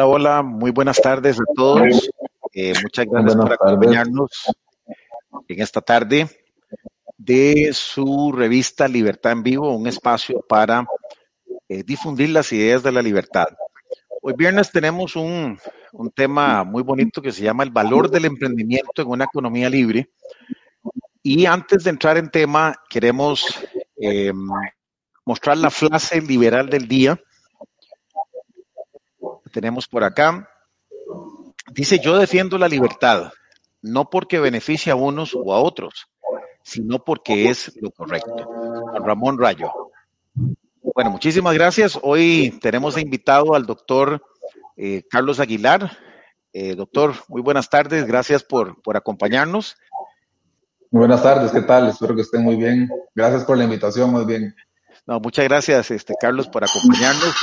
Hola, hola, muy buenas tardes a todos. Eh, muchas gracias por acompañarnos en esta tarde de su revista Libertad en Vivo, un espacio para eh, difundir las ideas de la libertad. Hoy viernes tenemos un, un, tema muy bonito que se llama el valor del emprendimiento en una economía libre. Y antes de entrar en tema, queremos eh, mostrar la frase liberal del día tenemos por acá. Dice, yo defiendo la libertad, no porque beneficie a unos o a otros, sino porque es lo correcto. Ramón Rayo. Bueno, muchísimas gracias. Hoy tenemos invitado al doctor eh, Carlos Aguilar. Eh, doctor, muy buenas tardes. Gracias por, por acompañarnos. Muy buenas tardes, ¿qué tal? Espero que estén muy bien. Gracias por la invitación, muy bien. No, muchas gracias, este, Carlos, por acompañarnos.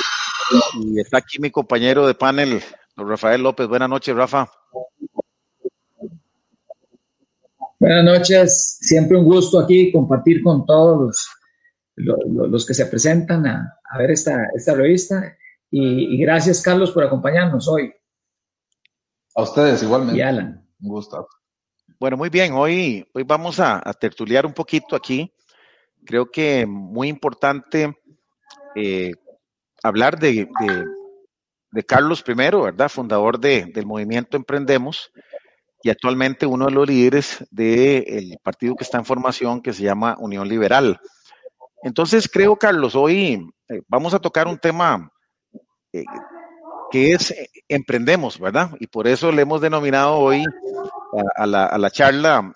Y está aquí mi compañero de panel, Rafael López. Buenas noches, Rafa. Buenas noches, siempre un gusto aquí compartir con todos los, los, que se presentan a, ver esta, esta revista. Y, gracias, Carlos, por acompañarnos hoy. A ustedes igualmente. Y Alan. Un gusto. Bueno, muy bien. Hoy, hoy vamos a, tertuliar un poquito aquí. Creo que muy importante eh, hablar de, Carlos I, ¿verdad? Fundador del movimiento Emprendemos y actualmente uno de los líderes del partido que está en formación que se llama Unión Liberal. Entonces creo, Carlos, hoy eh, vamos a tocar un tema eh, que es eh, Emprendemos, ¿verdad? Y por eso le hemos denominado hoy a, la, a la charla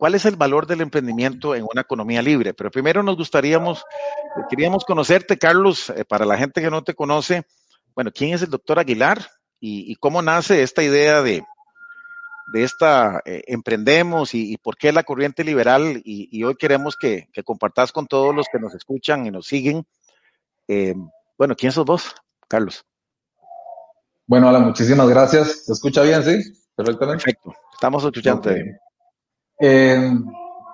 ¿Cuál es el valor del emprendimiento en una economía libre? Pero primero nos gustaríamos, queríamos conocerte, Carlos, eh, para la gente que no te conoce, bueno, ¿quién es el doctor Aguilar y, cómo nace esta idea de, de esta eh, emprendemos y, por qué la corriente liberal? Y, hoy queremos que, que, compartas con todos los que nos escuchan y nos siguen. Eh, bueno, ¿quién sos vos, Carlos? Bueno, hola, muchísimas gracias. ¿Se escucha bien, sí? Perfectamente. Perfecto, estamos escuchando. Eh,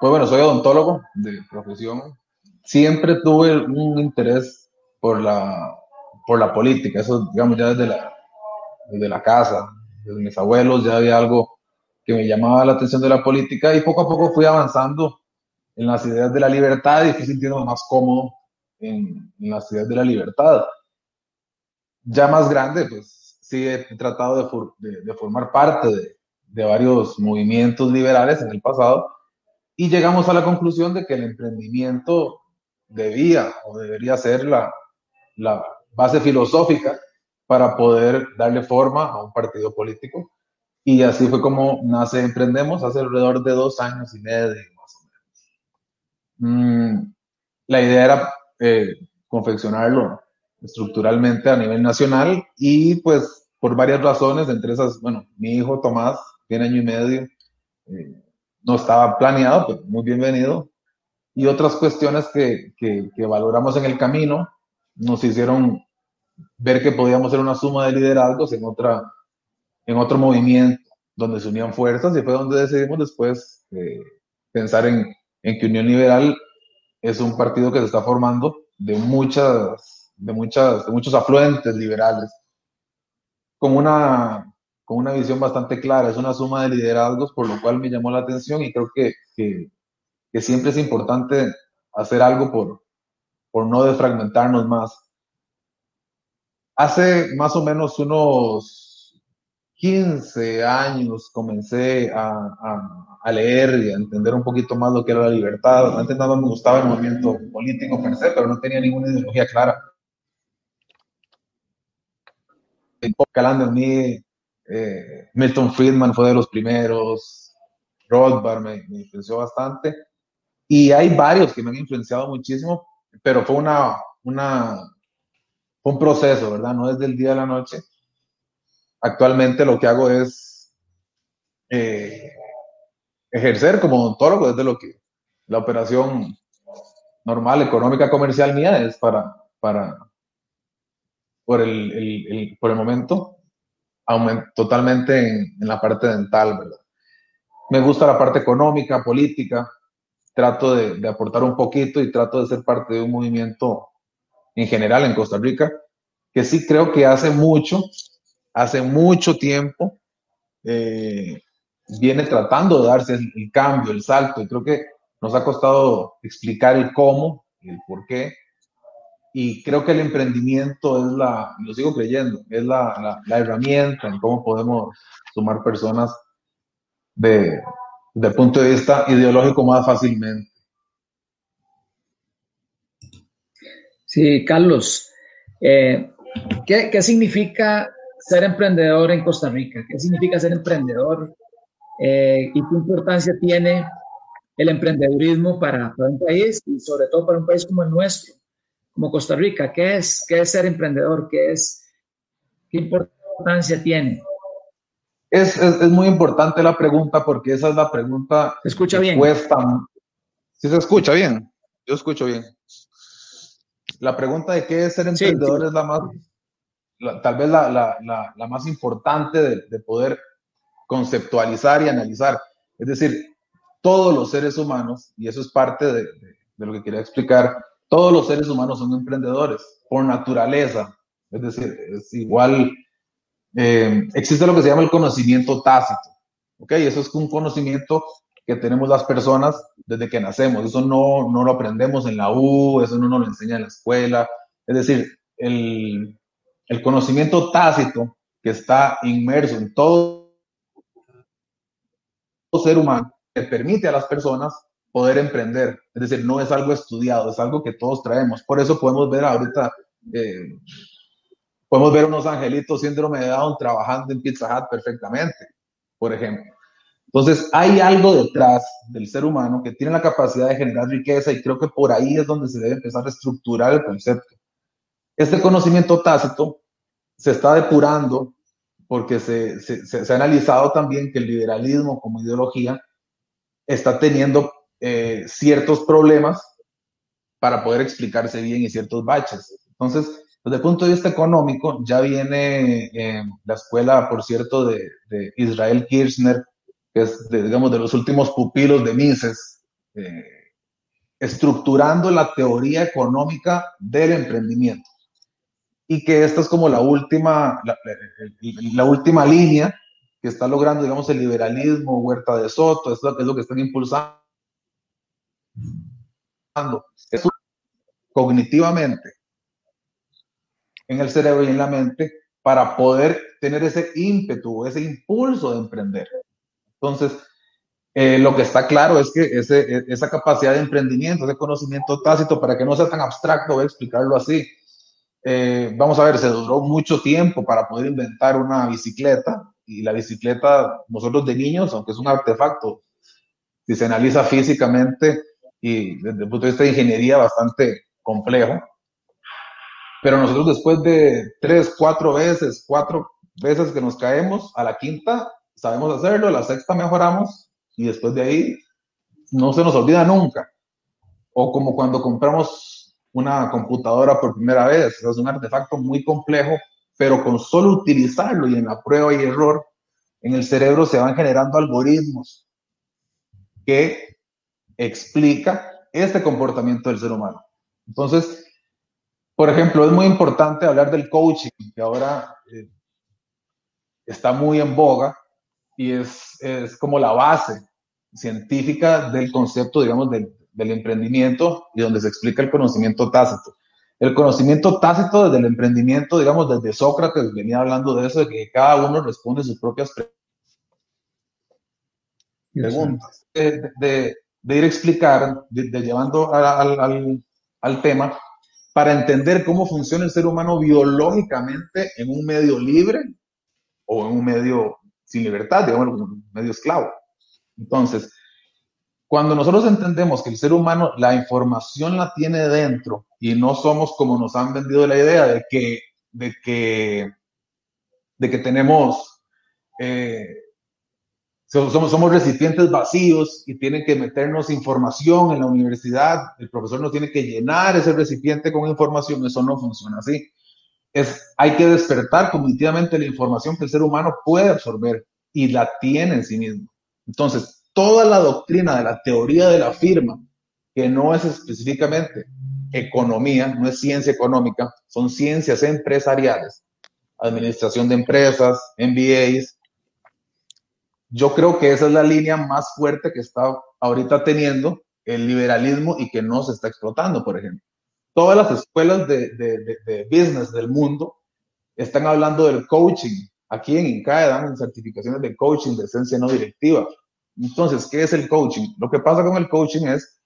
pues bueno, soy odontólogo de profesión. Siempre tuve un interés por la, por la política, eso digamos ya desde la, desde la casa, desde mis abuelos ya había algo que me llamaba la atención de la política y poco a poco fui avanzando en las ideas de la libertad y fui sintiendo más cómodo en, en las ideas de la libertad. Ya más grande, pues sí he tratado de, de, de formar parte de, de varios movimientos liberales en el pasado y llegamos a la conclusión de que el emprendimiento debía o debería ser la, la base filosófica para poder darle forma a un partido político. Y así fue como nace Emprendemos hace alrededor de dos años y medio, más o menos. Mm, la idea era eh, confeccionarlo estructuralmente a nivel nacional y pues por varias razones, entre esas, bueno, mi hijo Tomás tiene año y medio. Eh, no estaba planeado, pero muy bienvenido. Y otras cuestiones que, que, valoramos en el camino nos hicieron ver que podíamos ser una suma de liderazgos en, otra, en otro movimiento donde se unían fuerzas y fue donde decidimos después eh, pensar en, en, que Unión Liberal es un partido que se está formando de muchas, de muchas, de muchos afluentes liberales, con una con una visión bastante clara, es una suma de liderazgos, por lo cual me llamó la atención y creo que, que, que siempre es importante hacer algo por, por no defragmentarnos más. Hace más o menos unos 15 años comencé a, a, a, leer y a entender un poquito más lo que era la libertad. Antes nada me gustaba el movimiento político per se, pero no tenía ninguna ideología clara. Calando en mí eh, Milton Friedman fue de los primeros, Rothbard me, influenció bastante, y hay varios que me han influenciado muchísimo, pero fue una, una, un proceso, ¿verdad? No es del día a la noche. Actualmente lo que hago es eh, ejercer como odontólogo, desde lo que la operación normal, económica, comercial mía es para, para por el, el, por el momento, totalmente en, la parte dental, ¿verdad? Me gusta la parte económica, política, trato de, aportar un poquito y trato de ser parte de un movimiento en general en Costa Rica, que sí creo que hace mucho hace mucho tiempo eh, viene tratando de darse el, cambio, el salto, y creo que nos ha costado explicar el cómo, el por qué, y creo que el emprendimiento es la, lo sigo creyendo, es la, la, herramienta en cómo podemos sumar personas de, de punto de vista ideológico más fácilmente. Sí, Carlos, eh, ¿qué, ¿qué, significa ser emprendedor en Costa Rica? ¿Qué significa ser emprendedor? Eh, ¿Y qué importancia tiene el emprendedurismo para, para, un país y sobre todo para un país como el nuestro, como Costa Rica? ¿Qué es, qué es ser emprendedor? ¿Qué, es, ¿Qué importancia tiene? Es, es, es, muy importante la pregunta porque esa es la pregunta. ¿Se escucha bien? Cuesta. Sí, se escucha bien. Yo escucho bien. La pregunta de qué es ser emprendedor sí, es la más, la, tal vez la, la, la más importante de, de, poder conceptualizar y analizar. Es decir, todos los seres humanos, y eso es parte de, de lo que quería explicar, todos los seres humanos son emprendedores por naturaleza. Es decir, es igual eh, existe lo que se llama el conocimiento tácito. ¿ok? Eso es un conocimiento que tenemos las personas desde que nacemos. Eso no, no lo aprendemos en la U, eso no nos lo enseña en la escuela. Es decir, el, el conocimiento tácito que está inmerso en todo ser humano que permite a las personas poder emprender. Es decir, no es algo estudiado, es algo que todos traemos. Por eso podemos ver ahorita eh, Podemos ver unos angelitos síndrome de Down trabajando en Pizza Hut perfectamente, por ejemplo. Entonces, hay algo detrás del ser humano que tiene la capacidad de generar riqueza y creo que por ahí es donde se debe empezar a estructurar el concepto. Este conocimiento tácito se está depurando porque se, se, se ha analizado también que el liberalismo como ideología está teniendo eh, ciertos problemas para poder explicarse bien y ciertos baches. Entonces, desde el punto de vista económico, ya viene eh, la escuela, por cierto, de, Israel Kirchner, que es, de, digamos, de los últimos pupilos de Mises, eh, estructurando la teoría económica del emprendimiento. Y que esta es como la última, la, última línea que está logrando, digamos, el liberalismo, Huerta de Soto, es lo, es lo que están impulsando. Cognitivamente en el cerebro y en la mente para poder tener ese ímpetu, ese impulso de emprender. Entonces, eh, lo que está claro es que ese, esa capacidad de emprendimiento, ese conocimiento tácito, para que no sea tan abstracto, voy explicarlo así. Eh, vamos a ver, se duró mucho tiempo para poder inventar una bicicleta y la bicicleta, nosotros de niños, aunque es un artefacto, si se analiza físicamente y desde el punto de vista de ingeniería bastante complejo, pero nosotros después de tres, cuatro veces, cuatro veces que nos caemos, a la quinta sabemos hacerlo, a la sexta mejoramos y después de ahí no se nos olvida nunca. O como cuando compramos una computadora por primera vez, es un artefacto muy complejo, pero con solo utilizarlo y en la prueba y error, en el cerebro se van generando algoritmos que explica este comportamiento del ser humano. Entonces, por ejemplo, es muy importante hablar del coaching, que ahora eh, está muy en boga y es, es, como la base científica del concepto, digamos, del, del, emprendimiento y donde se explica el conocimiento tácito. El conocimiento tácito desde el emprendimiento, digamos, desde Sócrates venía hablando de eso, de que cada uno responde sus propias preguntas. De, de, de ir a explicar, de, llevando al, tema, para entender cómo funciona el ser humano biológicamente en un medio libre o en un medio sin libertad, digamos, un medio esclavo. Entonces, cuando nosotros entendemos que el ser humano la información la tiene dentro y no somos como nos han vendido la idea de que, de que, de que tenemos eh, somos, recipientes vacíos y tienen que meternos información en la universidad. El profesor no tiene que llenar ese recipiente con información. Eso no funciona así. Es, hay que despertar cognitivamente la información que el ser humano puede absorber y la tiene en sí mismo. Entonces, toda la doctrina de la teoría de la firma, que no es específicamente economía, no es ciencia económica, son ciencias empresariales, administración de empresas, MBAs. Yo creo que esa es la línea más fuerte que está ahorita teniendo el liberalismo y que no se está explotando, por ejemplo. Todas las escuelas de, de, business del mundo están hablando del coaching. Aquí en INCAE dan certificaciones de coaching de esencia no directiva. Entonces, ¿qué es el coaching? Lo que pasa con el coaching es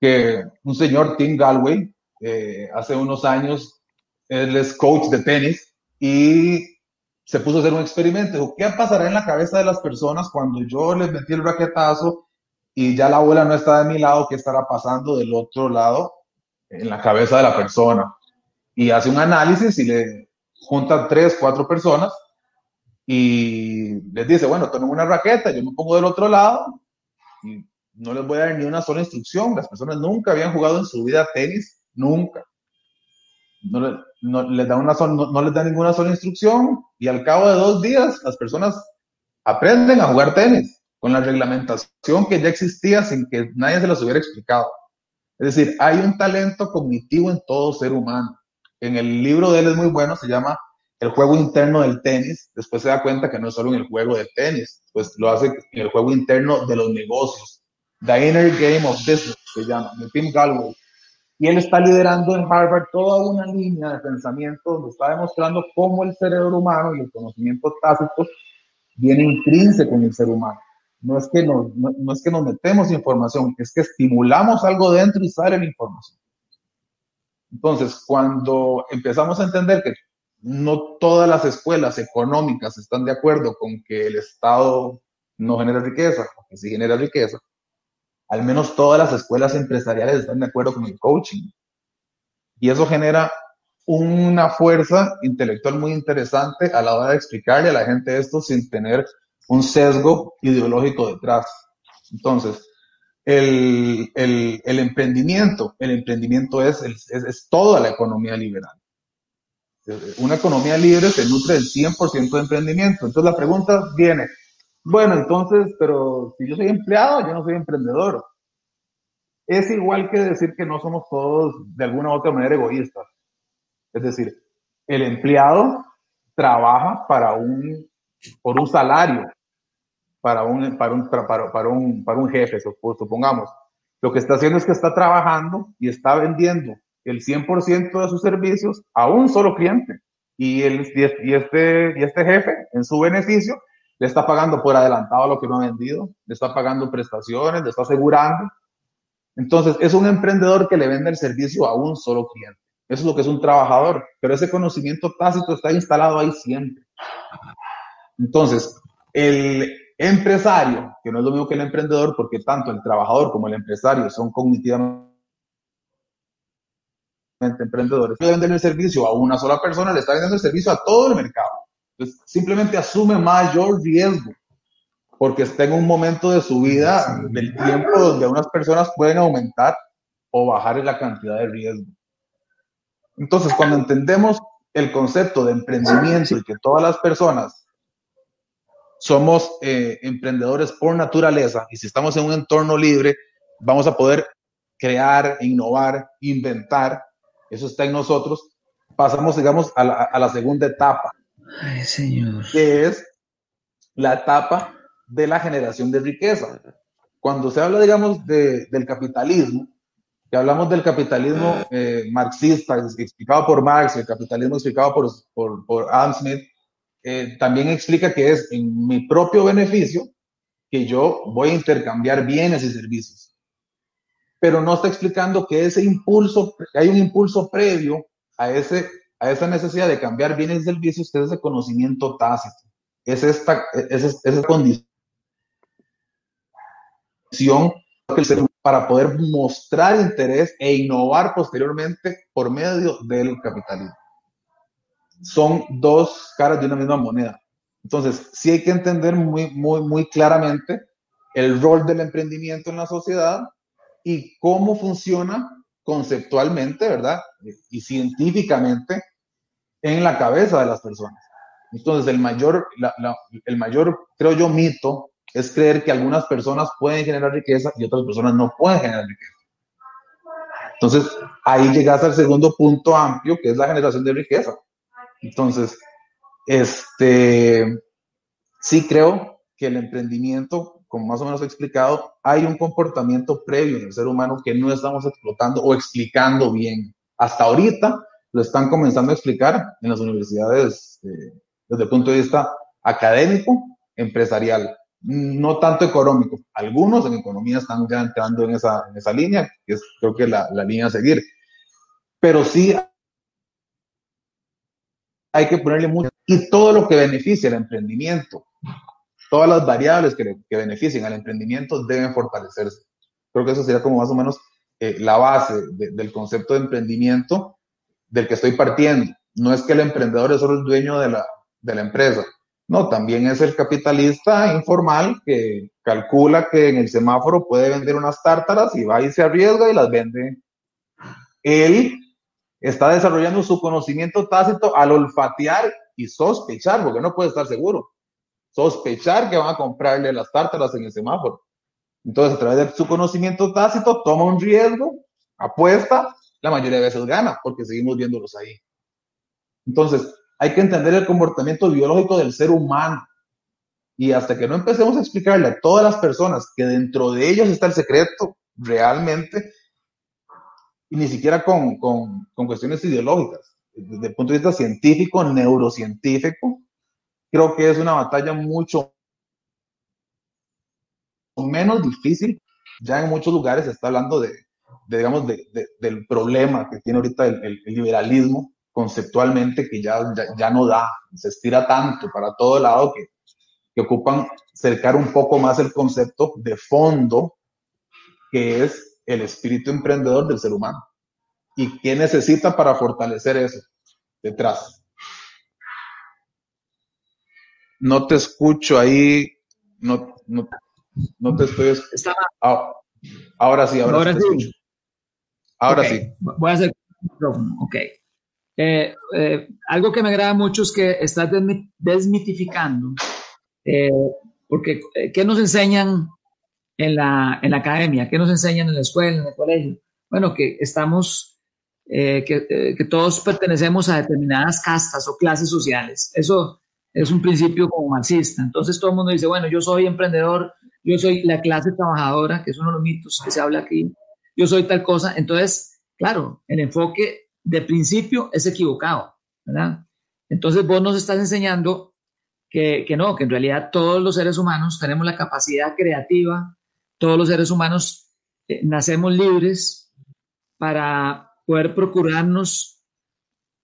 que un señor, Tim Galway, eh, hace unos años, él es coach de tenis y se puso a hacer un experimento. ¿Qué pasará en la cabeza de las personas cuando yo les metí el raquetazo y ya la abuela no está de mi lado? ¿Qué estará pasando del otro lado en la cabeza de la persona? Y hace un análisis y le juntan tres, cuatro personas y les dice, bueno, tomen una raqueta, yo me pongo del otro lado y no les voy a dar ni una sola instrucción. Las personas nunca habían jugado en su vida tenis, nunca. No, no les, da una no, les da ninguna sola instrucción y al cabo de dos días las personas aprenden a jugar tenis con la reglamentación que ya existía sin que nadie se las hubiera explicado. Es decir, hay un talento cognitivo en todo ser humano. En el libro de él es muy bueno, se llama El juego interno del tenis. Después se da cuenta que no es solo en el juego de tenis, pues lo hace en el juego interno de los negocios. The Inner Game of Business se llama, de Tim Galway. Y él está liderando en Harvard toda una línea de pensamiento donde está demostrando cómo el cerebro humano y el conocimiento tácito viene intrínseco en el ser humano. No es, que nos, no, es que nos metemos información, es que estimulamos algo dentro y sale la información. Entonces, cuando empezamos a entender que no todas las escuelas económicas están de acuerdo con que el Estado no genera riqueza, o que sí genera riqueza, al menos todas las escuelas empresariales están de acuerdo con el coaching. Y eso genera una fuerza intelectual muy interesante a la hora de explicarle a la gente esto sin tener un sesgo ideológico detrás. Entonces, el, emprendimiento, el emprendimiento es, es, toda la economía liberal. Una economía libre se nutre del 100% de emprendimiento. Entonces la pregunta viene, bueno, entonces, pero si yo soy empleado, yo no soy emprendedor. Es igual que decir que no somos todos de alguna u otra manera egoístas. Es decir, el empleado trabaja para un, por un salario, para un, para un, para, un, para un jefe, supongamos. Lo que está haciendo es que está trabajando y está vendiendo el 100% de sus servicios a un solo cliente. Y, el, y, este, y este jefe, en su beneficio, le está pagando por adelantado lo que no ha vendido, le está pagando prestaciones, le está asegurando. Entonces, es un emprendedor que le vende el servicio a un solo cliente. Eso es lo que es un trabajador, pero ese conocimiento tácito está instalado ahí siempre. Entonces, el empresario, que no es lo mismo que el emprendedor, porque tanto el trabajador como el empresario son cognitivamente emprendedores, le venden el servicio a una sola persona, le está vendiendo el servicio a todo el mercado. Simplemente asume mayor riesgo porque está en un momento de su vida, del tiempo donde unas personas pueden aumentar o bajar la cantidad de riesgo. Entonces, cuando entendemos el concepto de emprendimiento y que todas las personas somos eh, emprendedores por naturaleza y si estamos en un entorno libre, vamos a poder crear, innovar, inventar, eso está en nosotros, pasamos, digamos, a la segunda etapa, Ay, señor. Que es la etapa de la generación de riqueza. Cuando se habla, digamos, de, del capitalismo, que hablamos del capitalismo eh, marxista, explicado por Marx, el capitalismo explicado por, por, por Adam Smith, eh, también explica que es en mi propio beneficio que yo voy a intercambiar bienes y servicios. Pero no está explicando que ese impulso, que hay un impulso previo a ese a esa necesidad de cambiar bienes y servicios es ese conocimiento tácito. Es esta, es, esa condición para poder mostrar interés e innovar posteriormente por medio del capitalismo. Son dos caras de una misma moneda. Entonces, sí hay que entender muy, muy, muy claramente el rol del emprendimiento en la sociedad y cómo funciona conceptualmente, ¿verdad? Y científicamente en la cabeza de las personas. Entonces, el mayor, el mayor, creo yo, mito es creer que algunas personas pueden generar riqueza y otras personas no pueden generar riqueza. Entonces, ahí llegas al segundo punto amplio, que es la generación de riqueza. Entonces, este, sí creo que el emprendimiento, como más o menos he explicado, hay un comportamiento previo en el ser humano que no estamos explotando o explicando bien. Hasta ahorita lo están comenzando a explicar en las universidades eh, desde el punto de vista académico, empresarial, no tanto económico. Algunos en economía están ya entrando en esa, en esa línea, que es creo que la, la línea a seguir. Pero sí hay que ponerle mucho. Y todo lo que beneficie el emprendimiento, todas las variables que, que beneficien al emprendimiento deben fortalecerse. Creo que eso sería como más o menos eh, la base del concepto de emprendimiento del que estoy partiendo. No es que el emprendedor es solo el dueño de la, de la empresa. No, también es el capitalista informal que calcula que en el semáforo puede vender unas tártaras y va y se arriesga y las vende. Él está desarrollando su conocimiento tácito al olfatear y sospechar, porque no puede estar seguro. Sospechar que van a comprarle las tártaras en el semáforo. Entonces, a través de su conocimiento tácito, toma un riesgo, apuesta, la mayoría de veces gana, porque seguimos viéndolos ahí. Entonces, hay que entender el comportamiento biológico del ser humano. Y hasta que no empecemos a explicarle a todas las personas que dentro de ellos está el secreto, realmente, y ni siquiera con, con, con cuestiones ideológicas, desde el punto de vista científico, neurocientífico, creo que es una batalla mucho menos difícil. Ya en muchos lugares se está hablando de, digamos, de, del problema que tiene ahorita el, el, liberalismo conceptualmente, que ya, ya, ya, no da, se estira tanto para todo lado que, que ocupan cercar un poco más el concepto de fondo, que es el espíritu emprendedor del ser humano. ¿Y qué necesita para fortalecer eso detrás? No te escucho ahí, no, no, no te estoy ah, ahora sí, ahora, ahora sí. Escucho. Ahora okay. sí. Voy a hacer ok. Eh, eh, algo que me agrada mucho es que estás desmitificando, eh, porque eh, ¿qué nos enseñan en la, en la academia? ¿Qué nos enseñan en la escuela, en el colegio? Bueno, que estamos, eh, que, eh, que, todos pertenecemos a determinadas castas o clases sociales. Eso es un principio como marxista. Entonces todo el mundo dice, bueno, yo soy emprendedor, yo soy la clase trabajadora, que es uno de los mitos que se habla aquí, yo soy tal cosa. Entonces, claro, el enfoque de principio es equivocado, ¿verdad? Entonces vos nos estás enseñando que, que no, que en realidad todos los seres humanos tenemos la capacidad creativa todos los seres humanos eh, nacemos libres para poder procurarnos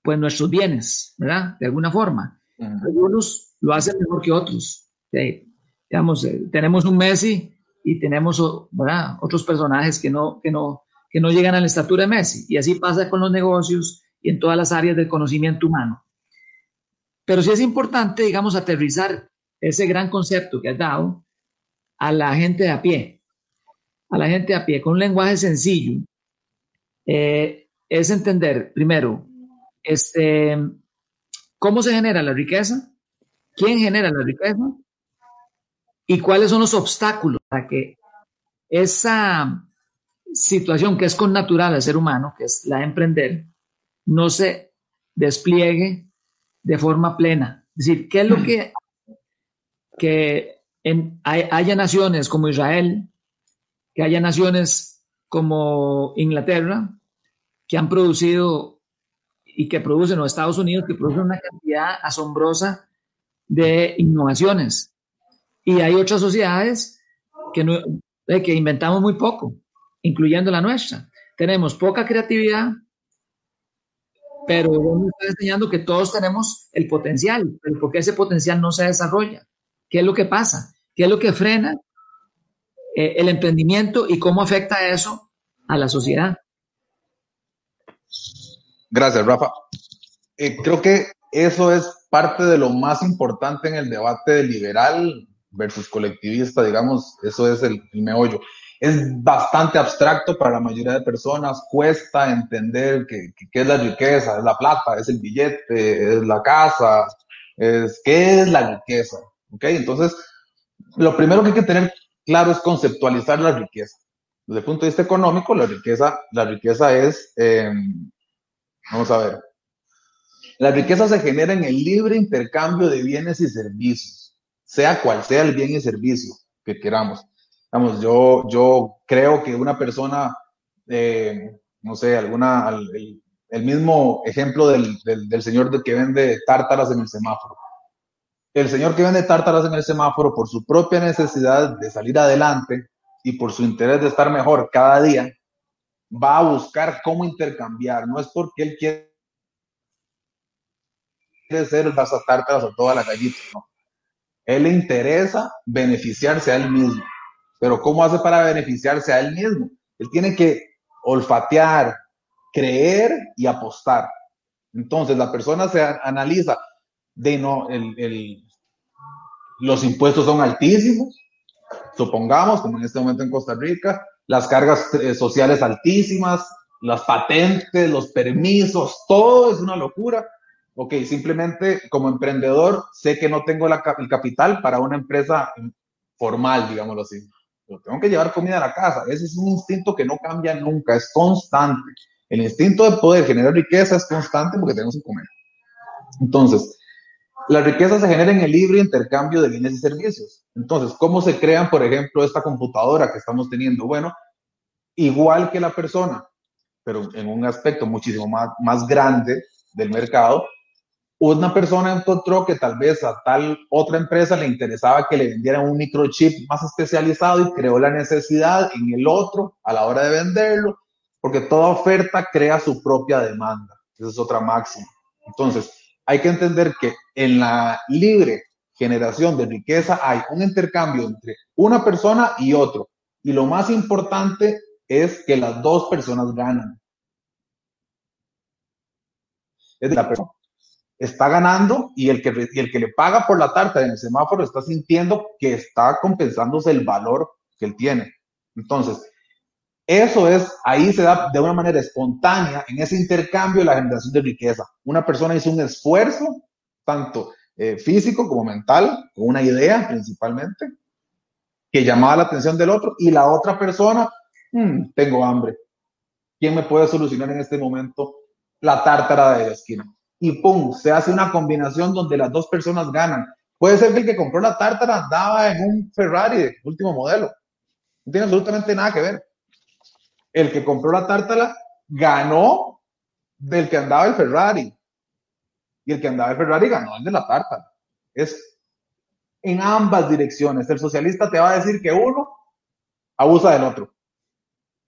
pues nuestros bienes, ¿verdad? De alguna forma. Uh. Algunos lo hacen mejor que otros. ¿sí? Digamos, eh, tenemos un Messi y tenemos ¿verdad? otros personajes que no, que, no, que no llegan a la estatura de Messi. Y así pasa con los negocios y en todas las áreas del conocimiento humano. Pero sí es importante, digamos, aterrizar ese gran concepto que has dado a la gente de a pie a la gente a pie con un lenguaje sencillo eh, es entender, primero, este, cómo se genera la riqueza, quién genera la riqueza y cuáles son los obstáculos para que esa situación que es con natural al ser humano, que es la de emprender, no se despliegue de forma plena. Es decir, ¿qué es lo que, que hay, haya naciones como Israel, que haya naciones como Inglaterra que han producido y que producen, o Estados Unidos, que producen una cantidad asombrosa de innovaciones. Y hay otras sociedades que, no, que inventamos muy poco, incluyendo la nuestra. Tenemos poca creatividad, pero me está enseñando que todos tenemos el potencial, pero ¿por qué ese potencial no se desarrolla? ¿Qué es lo que pasa? ¿Qué es lo que frena eh, el emprendimiento y cómo afecta eso a la sociedad. Gracias, Rafa. Eh, creo que eso es parte de lo más importante en el debate de liberal versus colectivista, digamos, eso es el, el meollo. Es bastante abstracto para la mayoría de personas, cuesta entender qué es la riqueza, es la plata, es el billete, es la casa, es qué es la riqueza. ¿ok? Entonces, lo primero que hay que tener claro es conceptualizar la riqueza. Desde el punto de vista económico, la riqueza, la riqueza es, eh, vamos a ver, La riqueza se genera en el libre intercambio de bienes y servicios, sea cual sea el bien y servicio que queramos. Vamos, yo, yo creo que una persona, eh, no sé, alguna, el, mismo ejemplo del, del, señor que vende tártaras en el semáforo. El señor que vende tártaras en el semáforo, por su propia necesidad de salir adelante y por su interés de estar mejor cada día, va a buscar cómo intercambiar. No es porque él quiere ser las tártaras a toda la gallita, no. Él le interesa beneficiarse a él mismo. Pero ¿cómo hace para beneficiarse a él mismo? Él tiene que olfatear, creer y apostar. Entonces la persona se analiza de no, el, los impuestos son altísimos, supongamos, como en este momento en Costa Rica, las cargas eh, sociales altísimas, las patentes, los permisos, todo es una locura. Ok, simplemente como emprendedor sé que no tengo el capital para una empresa formal, digámoslo así. Pero tengo que llevar comida a la casa. Ese es un instinto que no cambia nunca, es constante. El instinto de poder generar riqueza es constante porque tenemos que comer. Entonces, la riqueza se genera en el libre intercambio de bienes y servicios. Entonces, ¿cómo se crean, por ejemplo, esta computadora que estamos teniendo? Bueno, igual que la persona, pero en un aspecto muchísimo más, más grande del mercado, una persona encontró que tal vez a tal otra empresa le interesaba que le vendieran un microchip más especializado y creó la necesidad en el otro a la hora de venderlo, porque toda oferta crea su propia demanda. Esa es otra máxima. Entonces, hay que entender que en la libre generación de riqueza hay un intercambio entre una persona y otro. Y lo más importante es que las dos personas ganan. Es la persona está ganando y el, que, el que le paga por la tarta en el semáforo está sintiendo que está compensándose el valor que él tiene. Entonces, eso es, ahí se da de una manera espontánea en ese intercambio la generación de riqueza. Una persona hizo un esfuerzo, tanto eh, físico como mental, con una idea principalmente, que llamaba la atención del otro, y la otra persona, hmm, tengo hambre. ¿Quién me puede solucionar en este momento la tártara de la esquina? Y pum, se hace una combinación donde las dos personas ganan. Puede ser que el que compró la tártara andaba en un Ferrari de último modelo. No tiene absolutamente nada que ver el que compró la tártala ganó del que andaba el Ferrari. Y el que andaba el Ferrari ganó el de la tártala. Es en ambas direcciones. El socialista te va a decir que uno abusa del otro.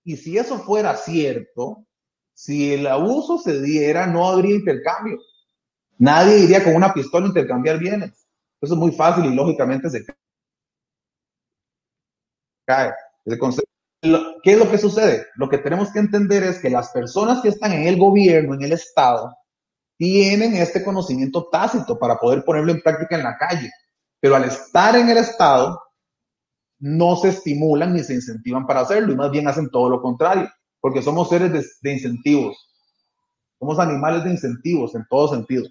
Y si eso fuera cierto, si el abuso se diera, no habría intercambio. Nadie iría con una pistola a intercambiar bienes. Eso es muy fácil y lógicamente se cae. ¿Qué es lo que sucede? Lo que tenemos que entender es que las personas que están en el gobierno, en el Estado, tienen este conocimiento tácito para poder ponerlo en práctica en la calle. Pero al estar en el Estado, no se estimulan ni se incentivan para hacerlo y más bien hacen todo lo contrario, porque somos seres de, de incentivos. Somos animales de incentivos en todo sentido.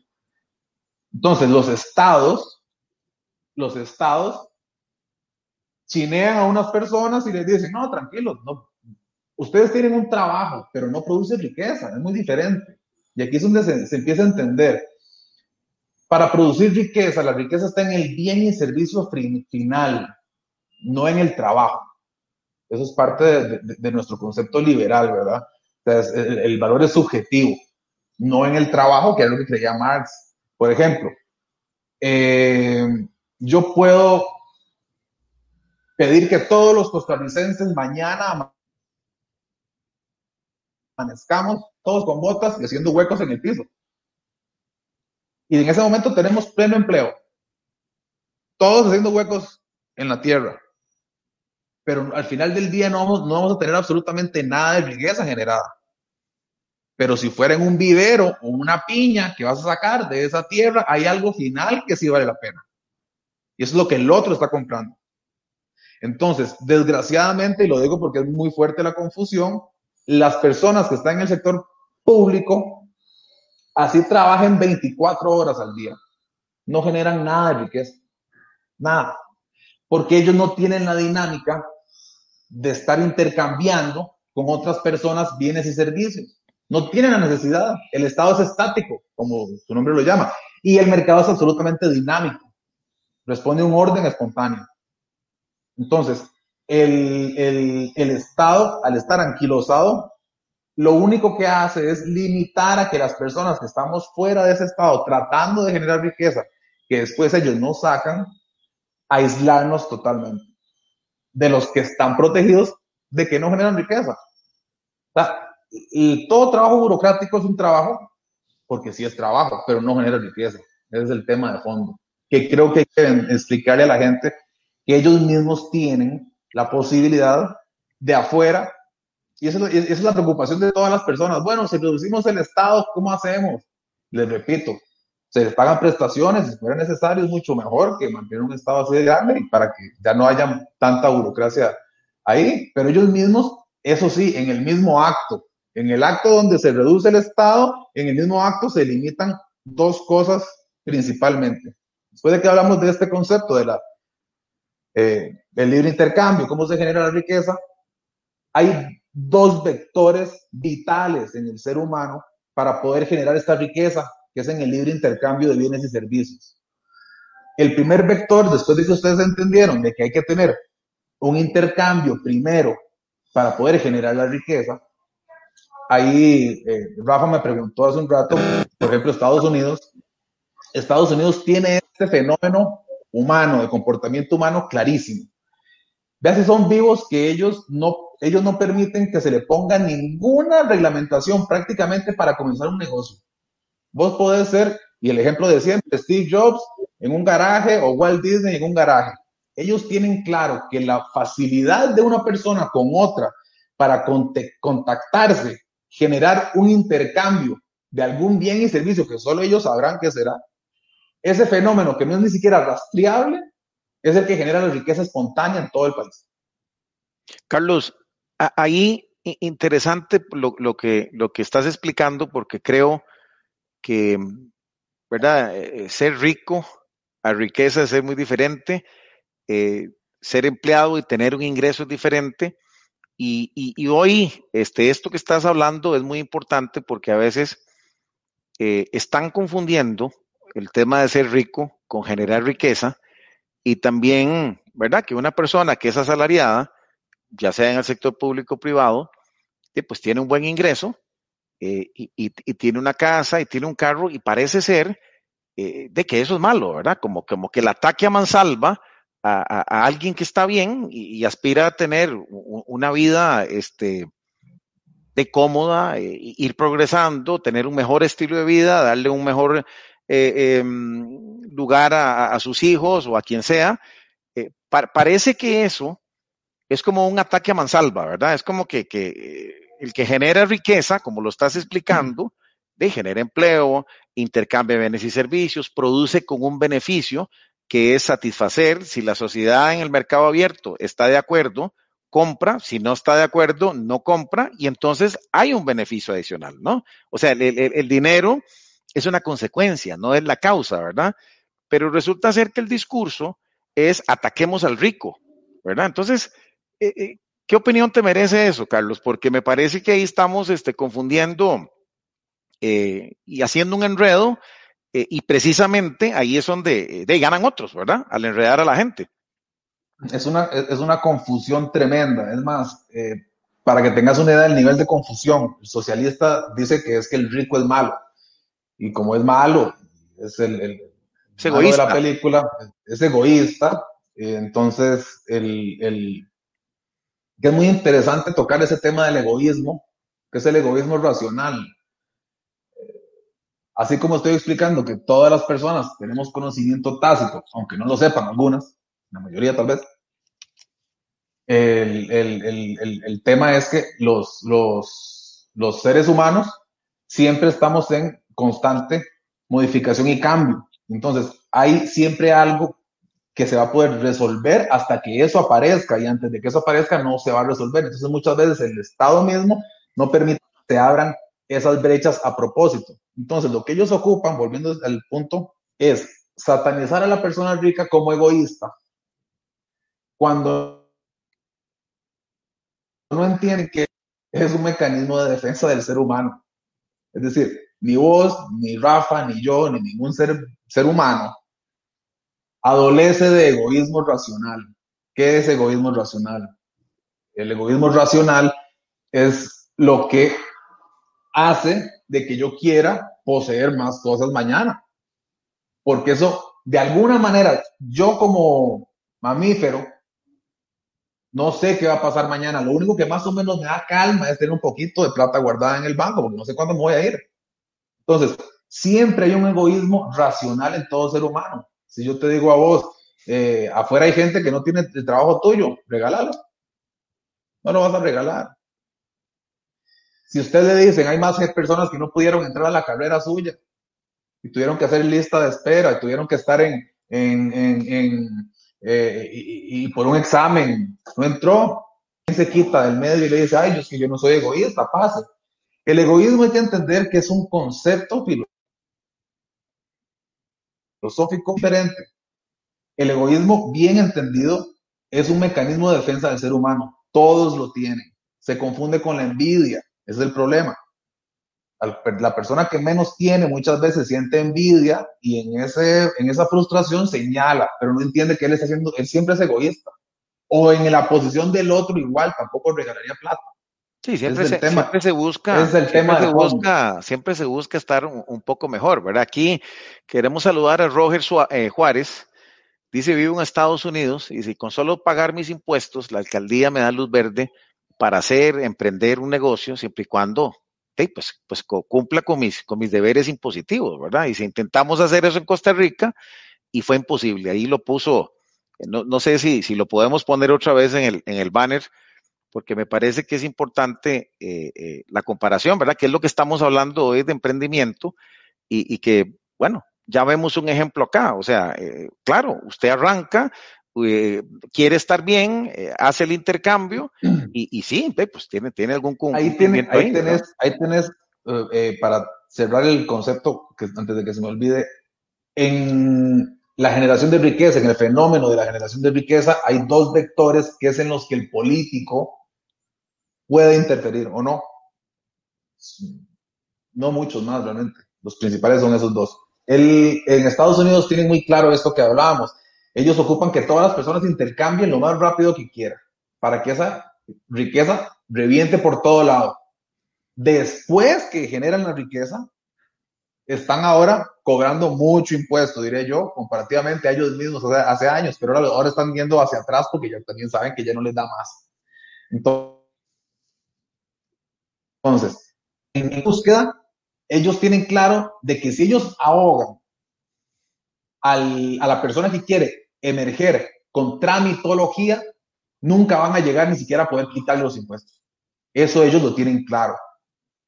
Entonces, los estados, los estados chinean a unas personas y les dicen, no, tranquilos, no, ustedes tienen un trabajo, pero no producen riqueza, es muy diferente. Y aquí es donde se, empieza a entender. Para producir riqueza, la riqueza está en el bien y servicio final, no en el trabajo. Eso es parte de, nuestro concepto liberal, ¿verdad? el, valor es subjetivo, no en el trabajo, que es lo que creía Marx. Por ejemplo, eh, yo puedo pedir que todos los costarricenses mañana amanezcamos todos con botas y haciendo huecos en el piso. Y en ese momento tenemos pleno empleo. Todos haciendo huecos en la tierra. Pero al final del día no vamos, no vamos a tener absolutamente nada de riqueza generada. Pero si fuera en un vivero o una piña que vas a sacar de esa tierra, hay algo final que sí vale la pena. Y eso es lo que el otro está comprando. Entonces, desgraciadamente, y lo digo porque es muy fuerte la confusión, las personas que están en el sector público, así trabajan 24 horas al día, no generan nada de riqueza, nada, porque ellos no tienen la dinámica de estar intercambiando con otras personas bienes y servicios. No tienen la necesidad. El Estado es estático, como su nombre lo llama. Y el mercado es absolutamente dinámico. Responde a un orden espontáneo. Entonces, el, el, Estado, al estar anquilosado, lo único que hace es limitar a que las personas que estamos fuera de ese Estado tratando de generar riqueza, que después ellos no sacan, aislarnos totalmente de los que están protegidos de que no generan riqueza. Y todo trabajo burocrático es un trabajo, porque sí es trabajo, pero no genera riqueza. Ese es el tema de fondo. Que creo que hay que explicarle a la gente que ellos mismos tienen la posibilidad de afuera, y esa es la preocupación de todas las personas. Bueno, si reducimos el Estado, ¿cómo hacemos? Les repito, se les pagan prestaciones, si fuera necesario, es mucho mejor que mantener un Estado así de grande para que ya no haya tanta burocracia ahí, pero ellos mismos, eso sí, en el mismo acto, en el acto donde se reduce el Estado, en el mismo acto se limitan dos cosas principalmente. Después de que hablamos de este concepto de la, eh, el libre intercambio, cómo se genera la riqueza, hay dos vectores vitales en el ser humano para poder generar esta riqueza, que es en el libre intercambio de bienes y servicios. El primer vector, después de que ustedes entendieron de que hay que tener un intercambio primero para poder generar la riqueza, ahí eh, Rafa me preguntó hace un rato, por ejemplo, Estados Unidos. Estados Unidos tiene este fenómeno humano, de comportamiento humano clarísimo. Vean si son vivos que ellos no, ellos no permiten que se le ponga ninguna reglamentación prácticamente para comenzar un negocio. Vos podés ser, y el ejemplo de siempre, Steve Jobs en un garaje o Walt Disney en un garaje. Ellos tienen claro que la facilidad de una persona con otra para contactarse generar un intercambio de algún bien y servicio que solo ellos sabrán qué será, ese fenómeno que no es ni siquiera rastreable es el que genera la riqueza espontánea en todo el país. Carlos, ahí interesante lo, que, lo que estás explicando porque creo que, ¿verdad? Eh, ser rico a riqueza es ser muy diferente, eh, ser empleado y tener un ingreso es diferente y, hoy, este, esto que estás hablando es muy importante porque a veces eh, están confundiendo el tema de ser rico con generar riqueza y también, ¿verdad? Que una persona que es asalariada, ya sea en el sector público o privado, eh, pues tiene un buen ingreso eh, y, tiene una casa y tiene un carro y parece ser de que eso es malo, ¿verdad? Como, como que el ataque a mansalva a, alguien que está bien y, aspira a tener una vida este, de cómoda, eh, ir progresando, tener un mejor estilo de vida, darle un mejor eh, em, lugar a, sus hijos o a quien sea, eh, parece que eso es como un ataque a mansalva, ¿verdad? Es como que, que el que genera riqueza, como lo estás explicando, de genera empleo, intercambia bienes y servicios, produce con un beneficio, que es satisfacer si la sociedad en el mercado abierto está de acuerdo, compra, si no está de acuerdo, no compra y entonces hay un beneficio adicional, ¿no? O sea, el, dinero es una consecuencia, no es la causa, ¿verdad? Pero resulta ser que el discurso es ataquemos al rico, ¿verdad? Entonces, eh, eh, ¿qué opinión te merece eso, Carlos? Porque me parece que ahí estamos este, confundiendo eh, y haciendo un enredo y precisamente ahí es donde de, ganan otros, ¿verdad? Al enredar a la gente. Es una, es una confusión tremenda. Es más, para que tengas una idea del nivel de confusión, el socialista dice que es que el rico es malo. Y como es malo, es el, el de la película, es egoísta. Eh, entonces, el, el, que es muy interesante tocar ese tema del egoísmo, que es el egoísmo racional. Así como estoy explicando que todas las personas tenemos conocimiento tácito, aunque no lo sepan algunas, la mayoría tal vez, el, el, el, el tema es que los, los, los seres humanos siempre estamos en constante modificación y cambio. Entonces, hay siempre algo que se va a poder resolver hasta que eso aparezca y antes de que eso aparezca no se va a resolver. Entonces, muchas veces el Estado mismo no permite que se abran esas brechas a propósito. Entonces, lo que ellos ocupan, volviendo al punto, es satanizar a la persona rica como egoísta. Cuando no entienden que es un mecanismo de defensa del ser humano. Es decir, ni vos, ni Rafa, ni yo, ni ningún ser, ser humano adolece de egoísmo racional. ¿Qué es egoísmo racional? El egoísmo racional es lo que hace de que yo quiera poseer más cosas mañana. Porque eso, de alguna manera, yo como mamífero, no sé qué va a pasar mañana. Lo único que más o menos me da calma es tener un poquito de plata guardada en el banco, porque no sé cuándo me voy a ir. Entonces, siempre hay un egoísmo racional en todo ser humano. Si yo te digo a vos, eh, afuera hay gente que no tiene el trabajo tuyo, regálalo. No lo vas a regalar. Si usted le dicen, hay más personas que no pudieron entrar a la carrera suya y tuvieron que hacer lista de espera y tuvieron que estar en, en, en, eh, y, por un examen no entró, se quita del medio y le dice, ay, yo, que yo no soy egoísta, pase. El egoísmo hay que entender que es un concepto filosófico diferente. El egoísmo, bien entendido, es un mecanismo de defensa del ser humano. Todos lo tienen. Se confunde con la envidia. Es el problema la persona que menos tiene muchas veces siente envidia y en, ese, en esa frustración señala, pero no entiende que él está haciendo, él siempre es egoísta. O en la posición del otro igual, tampoco regalaría plata. Sí, siempre, se, siempre se, busca, es el tema se busca, siempre se busca estar un, poco mejor, ¿verdad? Aquí queremos saludar a Roger eh, Juárez, dice vivo en Estados Unidos y si con solo pagar mis impuestos, la alcaldía me da luz verde para hacer, emprender un negocio, siempre y cuando pues, pues cumpla con mis, con mis deberes impositivos, ¿verdad? Y si intentamos hacer eso en Costa Rica y fue imposible, ahí lo puso, no, no sé si, si lo podemos poner otra vez en el, en el banner, porque me parece que es importante eh, eh, la comparación, ¿verdad? Que es lo que estamos hablando hoy de emprendimiento y, y que, bueno, ya vemos un ejemplo acá, o sea, eh, claro, usted arranca, eh, quiere estar bien, eh, hace el intercambio y, y sí, pues tiene, tiene algún ahí, tiene, ahí, tenés, ahí tenés eh, para cerrar el concepto, que antes de que se me olvide, en la generación de riqueza, en el fenómeno de la generación de riqueza, hay dos vectores que es en los que el político puede interferir o no. No muchos más realmente. Los principales son esos dos. El, en Estados Unidos tienen muy claro esto que hablábamos ellos ocupan que todas las personas intercambien lo más rápido que quieran para que esa riqueza reviente por todo lado. Después que generan la riqueza, están ahora cobrando mucho impuesto, diré yo, comparativamente a ellos mismos hace, años, pero ahora, ahora están viendo hacia atrás porque ya también saben que ya no les da más. Entonces, en búsqueda, ellos tienen claro de que si ellos ahogan al, a la persona que quiere emerger con tramitología, nunca van a llegar ni siquiera a poder quitarle los impuestos. Eso ellos lo tienen claro.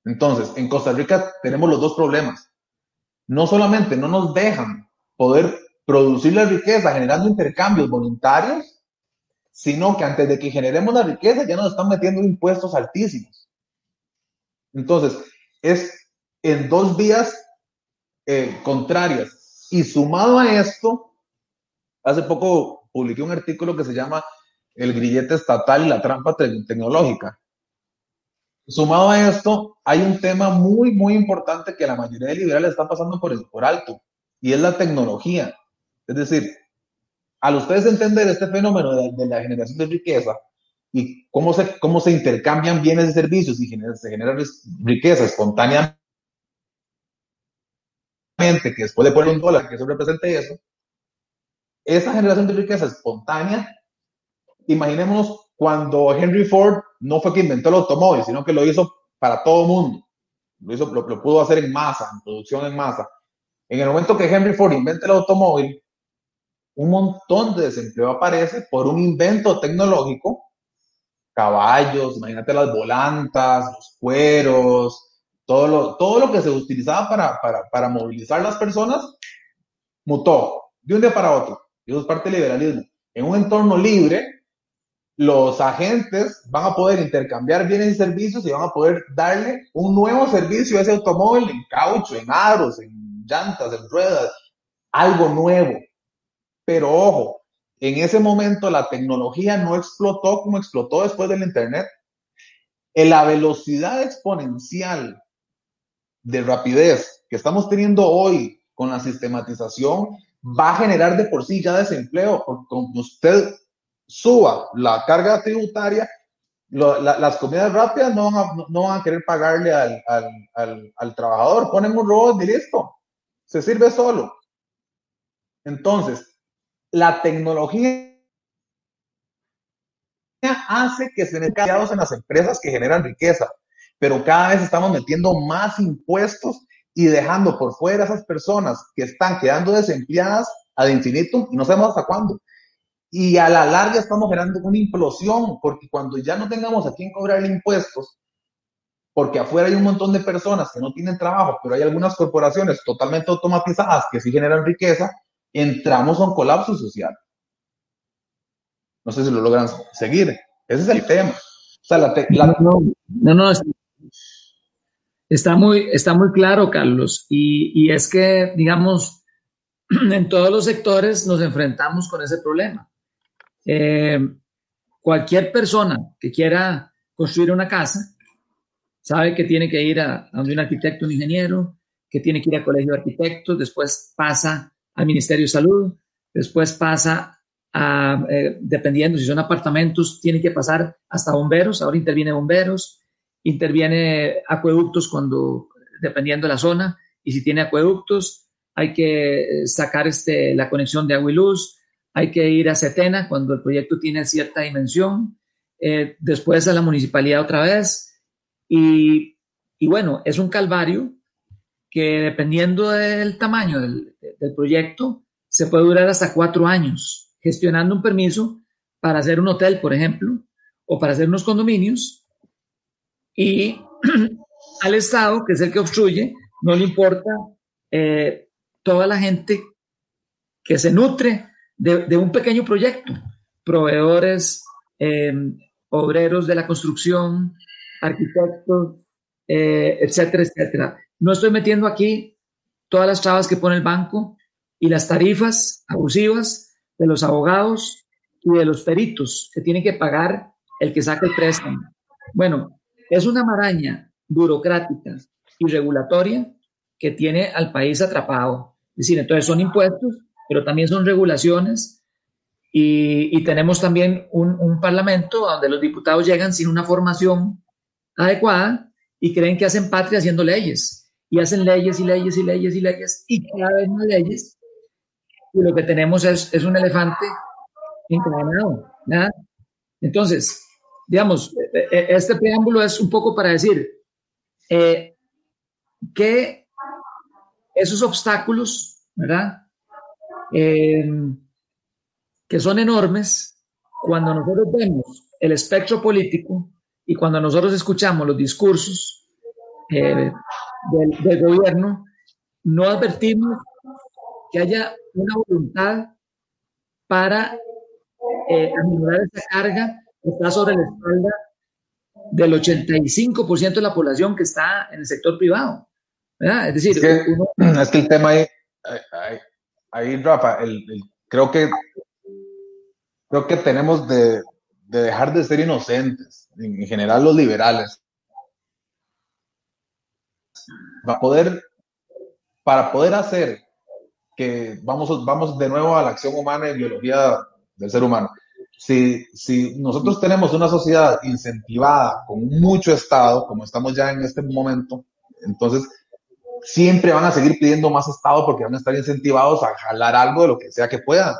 Entonces, en Costa Rica tenemos los dos problemas. No solamente no nos dejan poder producir la riqueza generando intercambios voluntarios, sino que antes de que generemos la riqueza ya nos están metiendo impuestos altísimos. Entonces, es en dos vías eh, contrarias. Y sumado a esto, Hace poco publiqué un artículo que se llama El grillete estatal y la trampa tecnológica. Sumado a esto, hay un tema muy, muy importante que la mayoría de liberales están pasando por, alto, y es la tecnología. Es decir, al ustedes entender este fenómeno de, la generación de riqueza y cómo se, cómo se intercambian bienes y servicios y se genera riqueza espontáneamente, que después de poner un dólar, que eso represente eso, esa generación de riqueza espontánea, imaginémonos cuando Henry Ford no fue quien inventó el automóvil, sino que lo hizo para todo el mundo. Lo, hizo, lo, pudo hacer en masa, en producción en masa. En el momento que Henry Ford inventa el automóvil, un montón de desempleo aparece por un invento tecnológico, caballos, imagínate las volantas, los cueros, todo lo, todo lo que se utilizaba para, para, para movilizar las personas, mutó de un día para otro. Eso es parte del liberalismo. En un entorno libre, los agentes van a poder intercambiar bienes y servicios y van a poder darle un nuevo servicio a ese automóvil en caucho, en aros, en llantas, en ruedas, algo nuevo. Pero ojo, en ese momento la tecnología no explotó como explotó después del Internet. En la velocidad exponencial de rapidez que estamos teniendo hoy con la sistematización va a generar de por sí ya desempleo, cuando usted suba la carga tributaria, las comidas rápidas no van, a, no van a querer pagarle al, al, al, trabajador, ponen un robot y listo, se sirve solo. Entonces, la tecnología hace que se callados en las empresas que generan riqueza, pero cada vez estamos metiendo más impuestos y dejando por fuera a esas personas que están quedando desempleadas ad infinitum y no sabemos hasta cuándo. Y a la larga estamos generando una implosión, porque cuando ya no tengamos a quién cobrarle impuestos, porque afuera hay un montón de personas que no tienen trabajo, pero hay algunas corporaciones totalmente automatizadas que sí generan riqueza, entramos a un colapso social. No sé si lo logran seguir. Ese es el tema. No, no, está muy, está muy claro, Carlos. Y, y es que, digamos, en todos los sectores nos enfrentamos con ese problema. Eh, cualquier persona que quiera construir una casa sabe que tiene que ir a, donde un arquitecto, un ingeniero, que tiene que ir al colegio de arquitectos, después pasa al Ministerio de Salud, después pasa a, eh, dependiendo si son apartamentos, tiene que pasar hasta bomberos, ahora interviene bomberos, interviene acueductos cuando, dependiendo de la zona, y si tiene acueductos, hay que sacar este, la conexión de agua y luz, hay que ir a Setena cuando el proyecto tiene cierta dimensión, eh, después a la municipalidad otra vez. Y, bueno, es un calvario que dependiendo del tamaño del, proyecto, se puede durar hasta cuatro años gestionando un permiso para hacer un hotel, por ejemplo, o para hacer unos condominios. Y al Estado, que es el que obstruye, no le importa eh, toda la gente que se nutre de, un pequeño proyecto, proveedores, eh, obreros de la construcción, arquitectos, eh, etcétera, etcétera. No estoy metiendo aquí todas las trabas que pone el banco y las tarifas abusivas de los abogados y de los peritos que tiene que pagar el que saca el préstamo. Bueno, es una maraña burocrática y regulatoria que tiene al país atrapado. Es decir, entonces son impuestos pero también son regulaciones y, tenemos también un, parlamento donde los diputados llegan sin una formación adecuada y creen que hacen patria haciendo leyes y hacen leyes y leyes y leyes y leyes y cada vez más leyes y lo que tenemos es, es un elefante encadenado. Entonces, digamos, e, e, este preámbulo es un poco para decir eh, que esos obstáculos, ¿verdad? Em, que son enormes cuando nosotros vemos el espectro político y cuando nosotros escuchamos los discursos eh, del, gobierno, no advertimos que haya una voluntad para eh, esa carga que está sobre la espalda del 85% de la población que está en el sector privado. Es decir, es que, el tema es ahí, Rafa, el, creo que creo que tenemos de, dejar de ser inocentes, en, general los liberales, para poder, para poder hacer que vamos, vamos de nuevo a la acción humana y biología del ser humano. Si, si nosotros tenemos una sociedad incentivada con mucho Estado, como estamos ya en este momento, entonces siempre van a seguir pidiendo más Estado porque van a estar incentivados a jalar algo de lo que sea que puedan.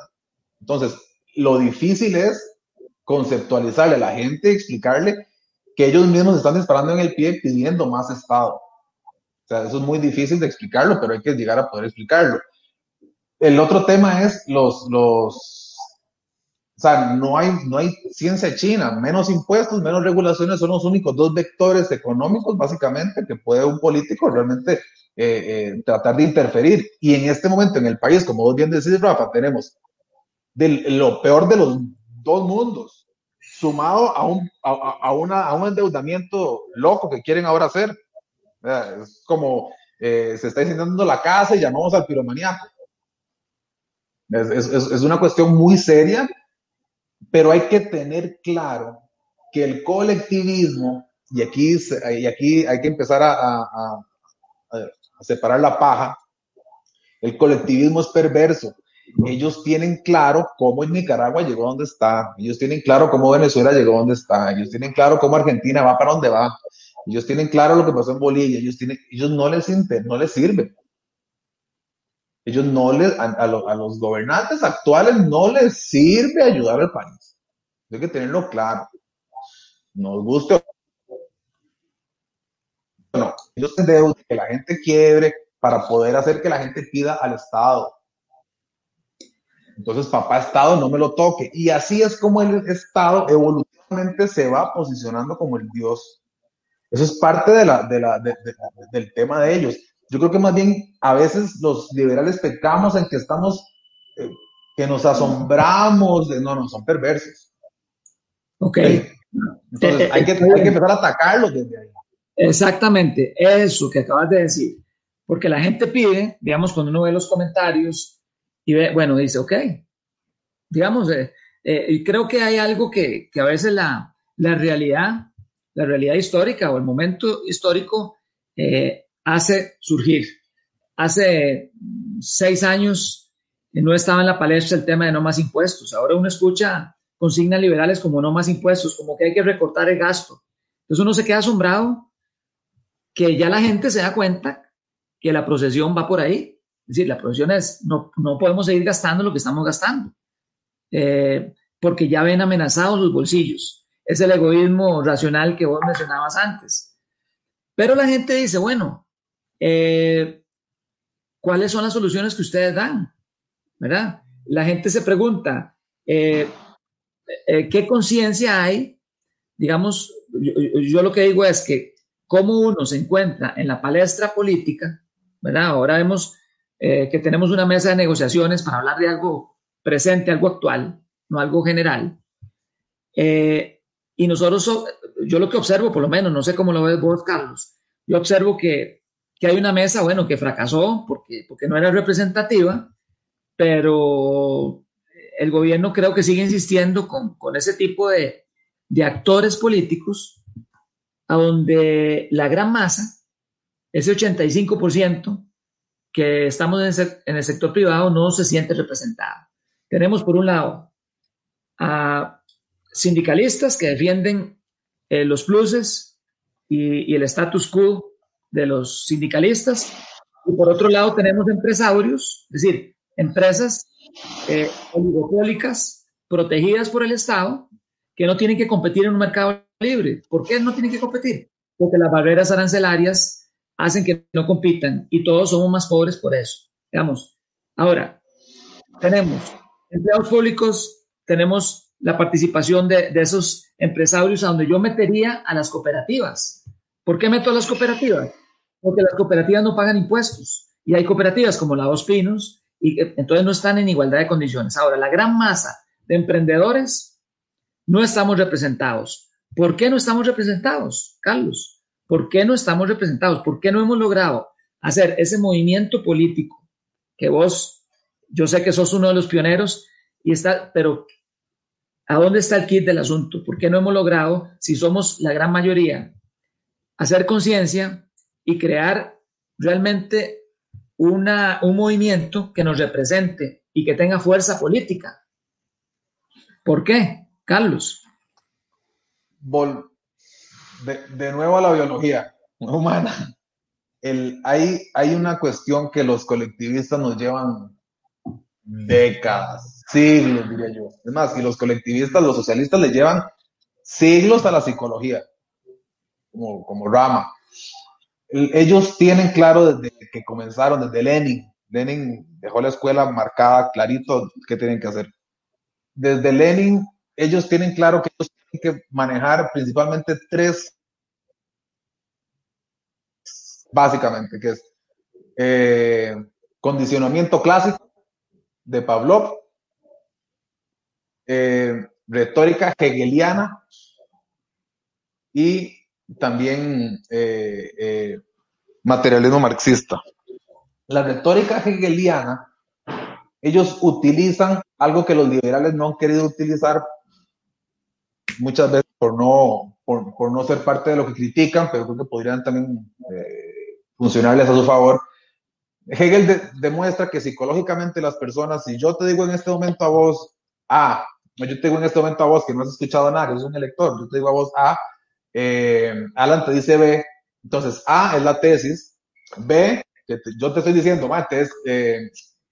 Entonces, lo difícil es conceptualizarle a la gente, explicarle que ellos mismos están disparando en el pie pidiendo más Estado. O sea, eso es muy difícil de explicarlo, pero hay que llegar a poder explicarlo. El otro tema es los, los, o sea, no hay, no hay ciencia china, menos impuestos, menos regulaciones son los únicos dos vectores económicos, básicamente, que puede un político realmente eh, eh, tratar de interferir. Y en este momento en el país, como vos bien decís, Rafa, tenemos lo peor de los dos mundos, sumado a un, a, una, a un endeudamiento loco que quieren ahora hacer. Es como eh, se está incendiando la casa y llamamos al piromaniaco. Es, es, es, una cuestión muy seria, pero hay que tener claro que el colectivismo, y aquí, y aquí hay que empezar a, a separar la paja. El colectivismo es perverso. Ellos tienen claro cómo Nicaragua llegó a donde está. Ellos tienen claro cómo Venezuela llegó a donde está. Ellos tienen claro cómo Argentina va para donde va. Ellos tienen claro lo que pasó en Bolivia. Ellos, tienen, ellos no, les, no les sirve. Ellos no les, a, a, los gobernantes actuales no les sirve ayudar al país. Hay que tenerlo claro. Nos guste no, ellos tienen que la gente quiebre para poder hacer que la gente pida al Estado. Entonces, papá Estado, no me lo toque. Y así es como el Estado evolutivamente se va posicionando como el Dios. Eso es parte de la, de la, del tema de ellos. Yo creo que más bien a veces los liberales pecamos en que estamos, eh, que nos asombramos, de, no, no, son perversos. Ok. Entonces, hay, que, hay que empezar a atacarlos desde ahí. Exactamente, eso que acabas de decir. Porque la gente pide, digamos, cuando uno ve los comentarios y ve, bueno, dice, ok, digamos, eh, eh, y creo que hay algo que, que a veces la, la, realidad, la realidad histórica o el momento histórico eh, hace surgir. Hace seis años no estaba en la palestra el tema de no más impuestos. Ahora uno escucha consignas liberales como no más impuestos, como que hay que recortar el gasto. Entonces uno se queda asombrado que ya la gente se da cuenta que la procesión va por ahí. Es decir, la procesión es, no, no podemos seguir gastando lo que estamos gastando, eh, porque ya ven amenazados los bolsillos. Es el egoísmo racional que vos mencionabas antes. Pero la gente dice, bueno, eh, ¿cuáles son las soluciones que ustedes dan? ¿Verdad? La gente se pregunta, eh, ¿qué conciencia hay? Digamos, yo, lo que digo es que cómo uno se encuentra en la palestra política, ¿verdad? Ahora vemos eh, que tenemos una mesa de negociaciones para hablar de algo presente, algo actual, no algo general. Eh, y nosotros, yo lo que observo, por lo menos, no sé cómo lo ves vos, Carlos, yo observo que, que hay una mesa, bueno, que fracasó porque, porque no era representativa, pero el gobierno creo que sigue insistiendo con, con ese tipo de, de actores políticos a donde la gran masa, ese 85% que estamos en el, sector privado, no se siente representado. Tenemos por un lado a sindicalistas que defienden eh, los pluses y, el status quo de los sindicalistas, y por otro lado tenemos empresarios, es decir, empresas eh, oligopólicas protegidas por el Estado que no tienen que competir en un mercado libre. ¿Por qué no tienen que competir? Porque las barreras arancelarias hacen que no compitan y todos somos más pobres por eso. Digamos, ahora, tenemos empleados públicos, tenemos la participación de, esos empresarios a donde yo metería a las cooperativas. ¿Por qué meto a las cooperativas? Porque las cooperativas no pagan impuestos y hay cooperativas como la Dos Pinos y entonces no están en igualdad de condiciones. Ahora, la gran masa de emprendedores no estamos representados. ¿Por qué no estamos representados, Carlos? ¿Por qué no estamos representados? ¿Por qué no hemos logrado hacer ese movimiento político que vos, yo sé que sos uno de los pioneros y está, pero ¿a dónde está el kit del asunto? ¿Por qué no hemos logrado, si somos la gran mayoría, hacer conciencia y crear realmente una, un movimiento que nos represente y que tenga fuerza política? ¿Por qué, Carlos? de, nuevo a la biología humana. El, hay, hay una cuestión que los colectivistas nos llevan décadas, siglos, diría yo. Es más, y los colectivistas, los socialistas le llevan siglos a la psicología, como, como rama. ellos tienen claro desde que comenzaron, desde Lenin. Lenin dejó la escuela marcada, clarito, qué tienen que hacer. Desde Lenin, ellos tienen claro que ellos que manejar principalmente tres, básicamente, que es eh, condicionamiento clásico de Pavlov, eh, retórica hegeliana y también eh, materialismo marxista. La retórica hegeliana, ellos utilizan algo que los liberales no han querido utilizar muchas veces por no, por, no ser parte de lo que critican, pero creo que podrían también eh, funcionarles a su favor. Hegel demuestra que psicológicamente las personas, si yo te digo en este momento a vos A, yo te digo en este momento a vos que no has escuchado nada, que es un elector, yo te digo a vos A, eh, Alan te dice B, entonces A es la tesis, B, yo te estoy diciendo, eh,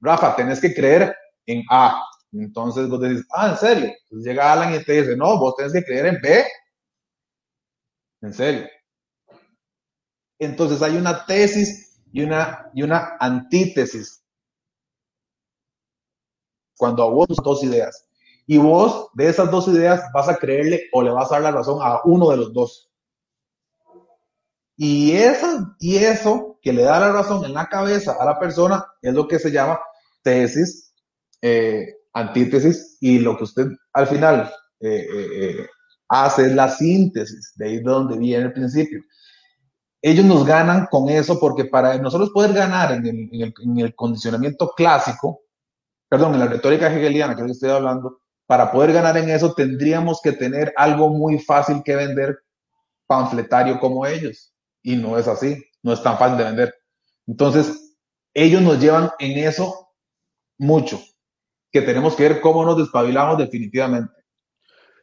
Rafa, tenés que creer en A. Entonces vos decís, ah, ¿en serio? Entonces llega Alan y te dice, no, vos tenés que creer en B. ¿En serio? Entonces hay una tesis y una, y una antítesis. Cuando a vos dos ideas. Y vos de esas dos ideas vas a creerle o le vas a dar la razón a uno de los dos. Y, esa, y eso que le da la razón en la cabeza a la persona es lo que se llama tesis, eh, antítesis, y lo que usted al final eh, eh, hace es la síntesis, de ahí donde viene el principio ellos nos ganan con eso porque para nosotros poder ganar en el, condicionamiento clásico, perdón, en la retórica hegeliana que estoy hablando, para poder ganar en eso tendríamos que tener algo muy fácil que vender panfletario como ellos. Y no es así, no es tan fácil de vender. Entonces, ellos nos llevan en eso mucho, que tenemos que ver cómo nos despabilamos definitivamente.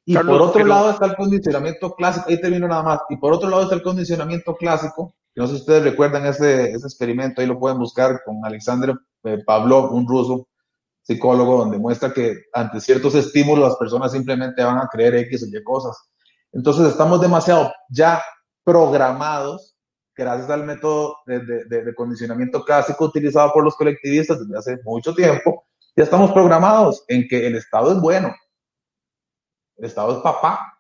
Y por otro lado está el condicionamiento clásico, ahí termino nada más, y por otro lado está el condicionamiento clásico, que no sé si ustedes recuerdan ese, ese experimento, ahí lo pueden buscar con Alexander eh, Pavlov, un ruso psicólogo, donde muestra que ante ciertos estímulos las personas simplemente van a creer X o Y cosas. Entonces estamos demasiado ya programados, gracias al método de, de, de condicionamiento clásico utilizado por los colectivistas desde hace mucho tiempo, ya estamos programados en que el Estado es bueno, el Estado es papá.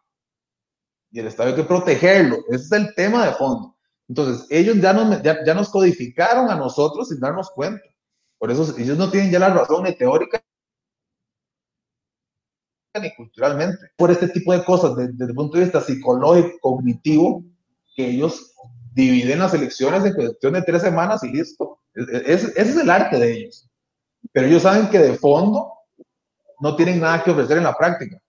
Y el Estado hay que protegerlo. Ese es el tema de fondo. Entonces, ellos ya nos, ya, nos codificaron a nosotros sin darnos cuenta. Por eso ellos no tienen ya la razón ni teórica ni culturalmente. Por este tipo de cosas, desde, el punto de vista psicológico, cognitivo, que ellos dividen las elecciones en cuestión de tres semanas y listo. ese es el arte de ellos. Pero ellos saben que de fondo no tienen nada que ofrecer en la práctica.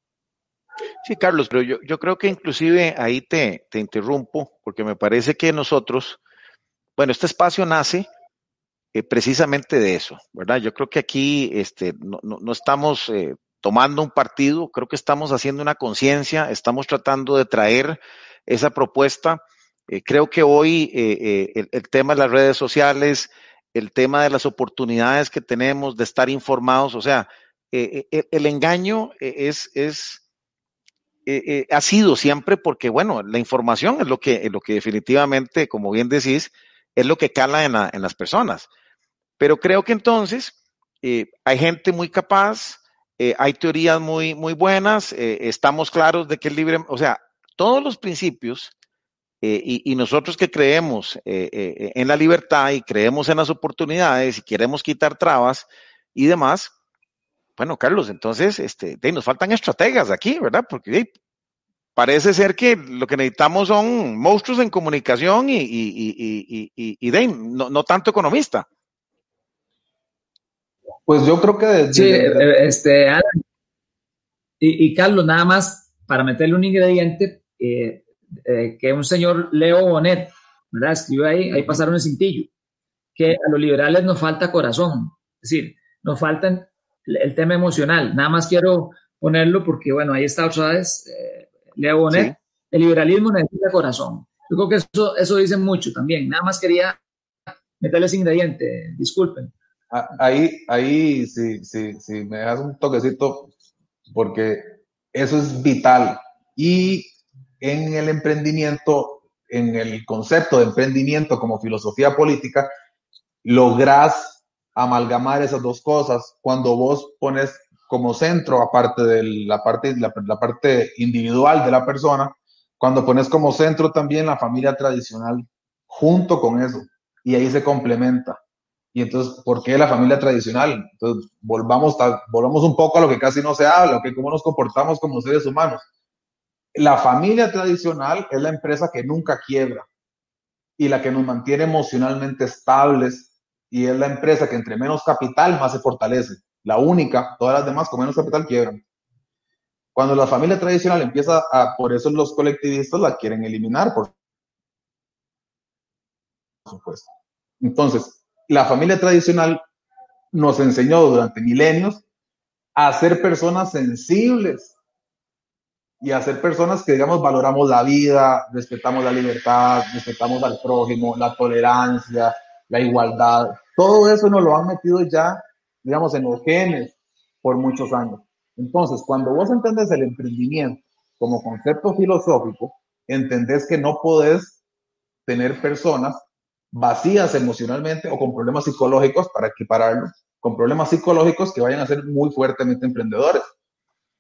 Sí, Carlos, pero yo, yo creo que inclusive ahí te, te interrumpo, porque me parece que nosotros, bueno, este espacio nace eh, precisamente de eso, ¿verdad? Yo creo que aquí este, no, estamos eh, tomando un partido, creo que estamos haciendo una conciencia, estamos tratando de traer esa propuesta. Eh, creo que hoy el, tema de las redes sociales, el tema de las oportunidades que tenemos de estar informados, o sea, el engaño es, ha sido siempre porque, bueno, la información es lo que, es lo que definitivamente, como bien decís, es lo que cala en, en las personas. Pero creo que entonces eh, hay gente muy capaz, hay teorías muy, muy buenas, estamos claros de que el libre, o sea, todos los principios y, nosotros que creemos en la libertad y creemos en las oportunidades y queremos quitar trabas y demás, bueno, Carlos, entonces, este, nos faltan estrategas aquí, ¿verdad? Porque parece ser que lo que necesitamos son monstruos en comunicación y, y, y, y de, no, no, tanto economista. Pues yo creo que sí, eh, este, y, Carlos, nada más para meterle un ingrediente eh, eh, que un señor Leo Bonet, ¿verdad? Escribió ahí, ahí pasaron el cintillo, que a los liberales nos falta corazón, es decir, nos faltan el tema emocional. Nada más quiero ponerlo porque, bueno, ahí está otra vez, eh, Leo Bonet, el liberalismo necesita corazón. Yo creo que eso, eso dice mucho también. Nada más quería meterle ese ingrediente, disculpen. Ah, ahí, ahí, sí, sí, sí, me das un toquecito porque eso es vital. Y en el emprendimiento, en el concepto de emprendimiento como filosofía política, logras amalgamar esas dos cosas cuando vos pones como centro, aparte de la parte, la, parte individual de la persona, cuando pones como centro también la familia tradicional junto con eso, y ahí se complementa. Y entonces, ¿por qué la familia tradicional? Entonces, volvamos, volvamos un poco a lo que casi no se habla, que cómo nos comportamos como seres humanos. La familia tradicional es la empresa que nunca quiebra y la que nos mantiene emocionalmente estables y es la empresa que entre menos capital más se fortalece. La única, todas las demás con menos capital quiebran. Cuando la familia tradicional empieza a, por eso los colectivistas la quieren eliminar, por supuesto. Entonces, la familia tradicional nos enseñó durante milenios a ser personas sensibles y a ser personas que, digamos, valoramos la vida, respetamos la libertad, respetamos al prójimo, la tolerancia, la igualdad. Todo eso nos lo han metido ya, digamos, en los genes por muchos años. Entonces, cuando vos entendés el emprendimiento como concepto filosófico, entendés que no podés tener personas vacías emocionalmente o con problemas psicológicos, para equipararlo, con problemas psicológicos que vayan a ser muy fuertemente emprendedores,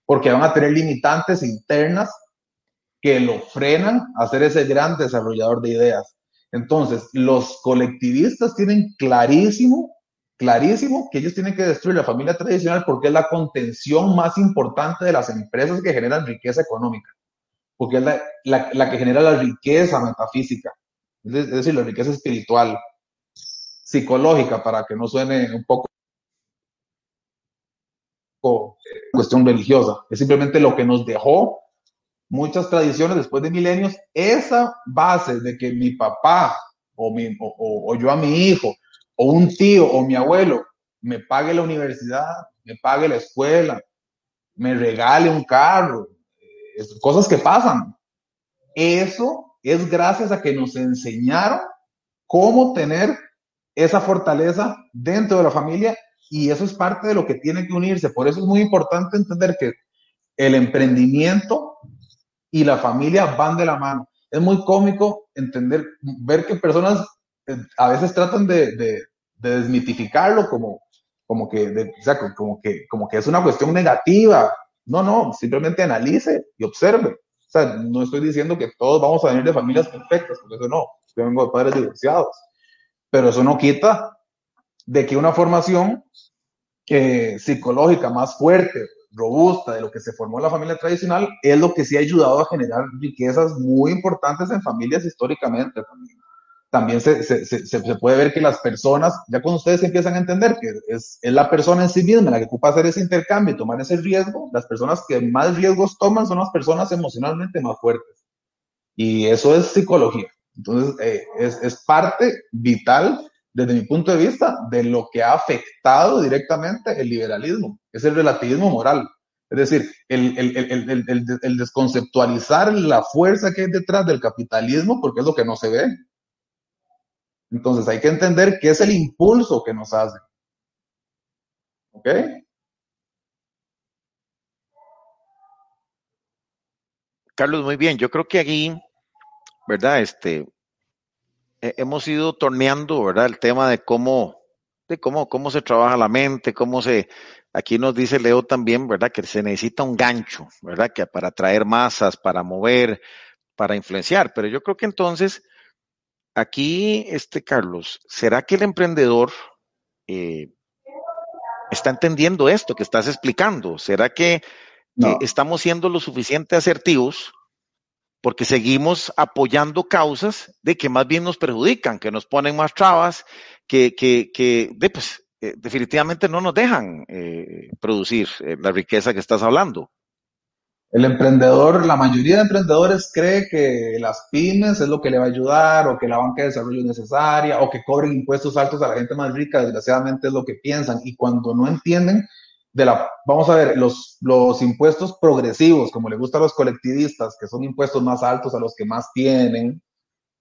porque van a tener limitantes internas que lo frenan a ser ese gran desarrollador de ideas. Entonces, los colectivistas tienen clarísimo, clarísimo que ellos tienen que destruir la familia tradicional porque es la contención más importante de las empresas que generan riqueza económica, porque es la, la que genera la riqueza metafísica es decir, la riqueza espiritual, psicológica, para que no suene un poco cuestión religiosa, es simplemente lo que nos dejó muchas tradiciones después de milenios, esa base de que mi papá o, mi, o, yo a mi hijo o un tío o mi abuelo me pague la universidad, me pague la escuela, me regale un carro, eh, cosas que pasan. Eso es gracias a que nos enseñaron cómo tener esa fortaleza dentro de la familia y eso es parte de lo que tiene que unirse. Por eso es muy importante entender que el emprendimiento y la familia van de la mano. Es muy cómico entender, ver que personas eh, a veces tratan de, desmitificarlo como, como, que, como, que, como que es una cuestión negativa. No, no, simplemente analice y observe sea, no estoy diciendo que todos vamos a venir de familias perfectas, porque eso no, yo vengo de padres divorciados, pero eso no quita de que una formación eh, psicológica más fuerte, robusta de lo que se formó en la familia tradicional, es lo que sí ha ayudado a generar riquezas muy importantes en familias históricamente también también se, se, se, puede ver que las personas, ya cuando ustedes empiezan a entender que es, es, la persona en sí misma la que ocupa hacer ese intercambio y tomar ese riesgo, las personas que más riesgos toman son las personas emocionalmente más fuertes. Y eso es psicología. Entonces, eh, es, es, parte vital, desde mi punto de vista, de lo que ha afectado directamente el liberalismo, es el relativismo moral. Es decir, el, el, el, el desconceptualizar la fuerza que hay detrás del capitalismo, porque es lo que no se ve entonces hay que entender qué es el impulso que nos hace. ¿Ok? Carlos, muy bien. Yo creo que aquí, ¿verdad? Este, hemos ido torneando, ¿verdad? El tema de cómo, de cómo, cómo se trabaja la mente, cómo se, aquí nos dice Leo también, ¿verdad? Que se necesita un gancho, ¿verdad? Que para atraer masas, para mover, para influenciar. Pero yo creo que entonces aquí, este Carlos, ¿será que el emprendedor eh, está entendiendo esto que estás explicando? ¿Será que eh, estamos siendo lo suficiente asertivos porque seguimos apoyando causas de que más bien nos perjudican, que nos ponen más trabas, que, que, que de, pues, eh, definitivamente no nos dejan producir la riqueza que estás hablando? El emprendedor, la mayoría de emprendedores cree que las pymes es lo que le va a ayudar o que la banca de desarrollo es necesaria o que cobren impuestos altos a la gente más rica, desgraciadamente es lo que piensan. Y cuando no entienden de la, vamos a ver, los, los impuestos progresivos, como le gusta a los colectivistas, que son impuestos más altos a los que más tienen,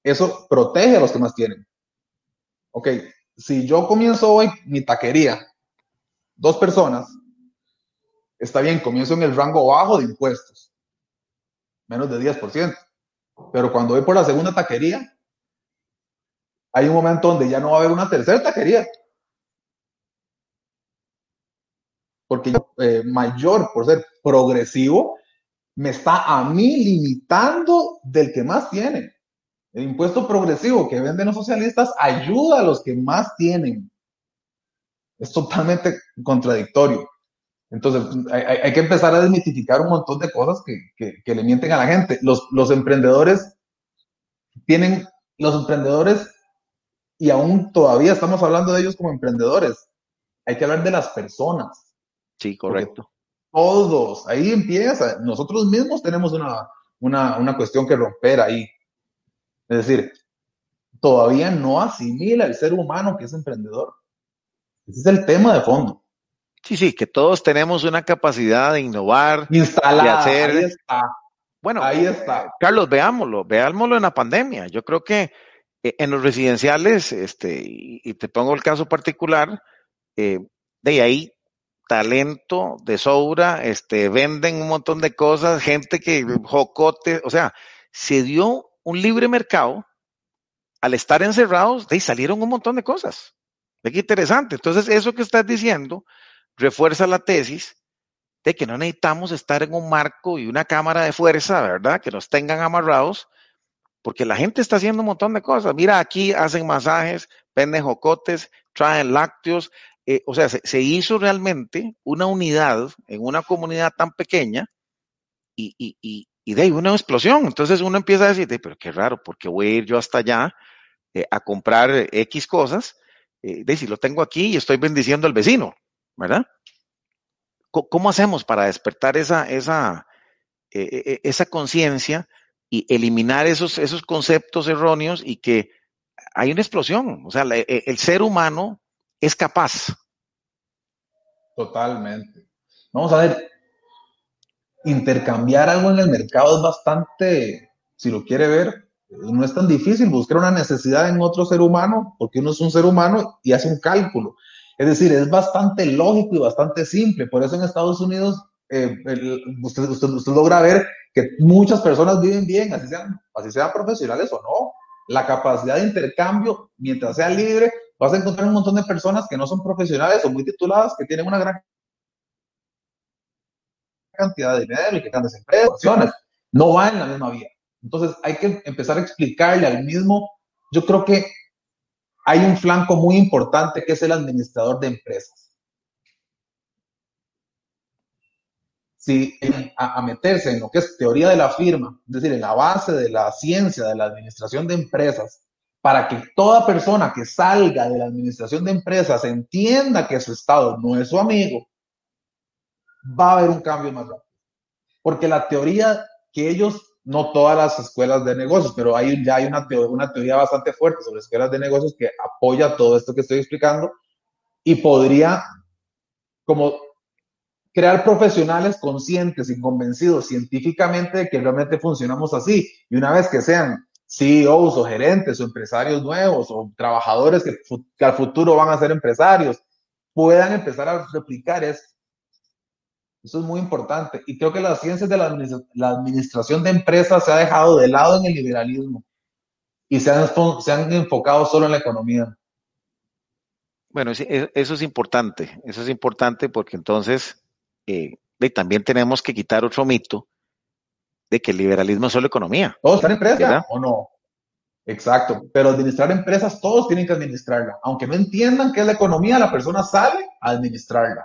eso protege a los que más tienen. Ok, si yo comienzo hoy mi taquería, dos personas, está bien, comienzo en el rango bajo de impuestos, menos de 10%. Pero cuando voy por la segunda taquería, hay un momento donde ya no va a haber una tercera taquería. Porque eh, mayor, por ser progresivo, me está a mí limitando del que más tiene. El impuesto progresivo que venden los socialistas ayuda a los que más tienen. Es totalmente contradictorio. Entonces, hay, que empezar a desmitificar un montón de cosas que, le mienten a la gente. Los, los emprendedores tienen, los emprendedores, y aún todavía estamos hablando de ellos como emprendedores, hay que hablar de las personas. Sí, correcto. Todos, ahí empieza. Nosotros mismos tenemos una, una, una cuestión que romper ahí. Es decir, todavía no asimila el ser humano que es emprendedor. Ese es el tema de fondo. Sí, sí, que todos tenemos una capacidad de innovar, Instalar, de hacer. Ahí está. Bueno, ahí está. Carlos, veámoslo, veámoslo en la pandemia. Yo creo que eh, en los residenciales, este, y te pongo el caso particular, eh, de ahí talento de sobra, este, venden un montón de cosas, gente que jocote, o sea, se dio un libre mercado, al estar encerrados, de ahí salieron un montón de cosas. De qué interesante. Entonces, eso que estás diciendo refuerza la tesis de que no necesitamos estar en un marco y una cámara de fuerza, ¿verdad? Que nos tengan amarrados, porque la gente está haciendo un montón de cosas. Mira, aquí hacen masajes, venden jocotes, traen lácteos. Eh, o sea, se, hizo realmente una unidad en una comunidad tan pequeña y, y, y, y de ahí una explosión. Entonces uno empieza a decir, pero qué raro, porque voy a ir yo hasta allá eh, a comprar X cosas? Eh, de si lo tengo aquí y estoy bendiciendo al vecino, ¿verdad? ¿Cómo hacemos para despertar esa, esa, eh, esa conciencia y eliminar esos, esos conceptos erróneos y que hay una explosión? O sea, el ser humano es capaz. Totalmente. Vamos a ver, intercambiar algo en el mercado es bastante, si lo quiere ver, no es tan difícil buscar una necesidad en otro ser humano, porque uno es un ser humano y hace un cálculo. Es decir, es bastante lógico y bastante simple. Por eso en Estados Unidos eh, usted, logra ver que muchas personas viven bien, así sean, profesionales o no. La capacidad de intercambio, mientras sea libre, vas a encontrar un montón de personas que no son profesionales o muy tituladas, que tienen una gran cantidad de dinero y que están desempresas. No va en la misma vía. Entonces hay que empezar a explicarle al mismo, yo creo que hay un flanco muy importante que es el administrador de empresas. Si a, meterse en lo que es teoría de la firma, es decir, en la base de la ciencia de la administración de empresas, para que toda persona que salga de la administración de empresas entienda que su Estado no es su amigo, va a haber un cambio más rápido. Porque la teoría que ellos no todas las escuelas de negocios, pero hay, ya hay una, una teoría bastante fuerte sobre escuelas de negocios que apoya todo esto que estoy explicando y podría como crear profesionales conscientes y convencidos científicamente de que realmente funcionamos así. Y una vez que sean CEOs o gerentes o empresarios nuevos o trabajadores que, que al futuro van a ser empresarios, puedan empezar a replicar esto eso es muy importante. Y creo que las ciencias de la, administración de empresas se ha dejado de lado en el liberalismo y se han, se han enfocado solo en la economía. Bueno, e, eso es importante. Eso es importante porque entonces eh, también tenemos que quitar otro mito de que el liberalismo es solo economía. ¿Todos están empresa o no? Exacto. Pero administrar empresas, todos tienen que administrarla. Aunque no entiendan qué es la economía, la persona sale a administrarla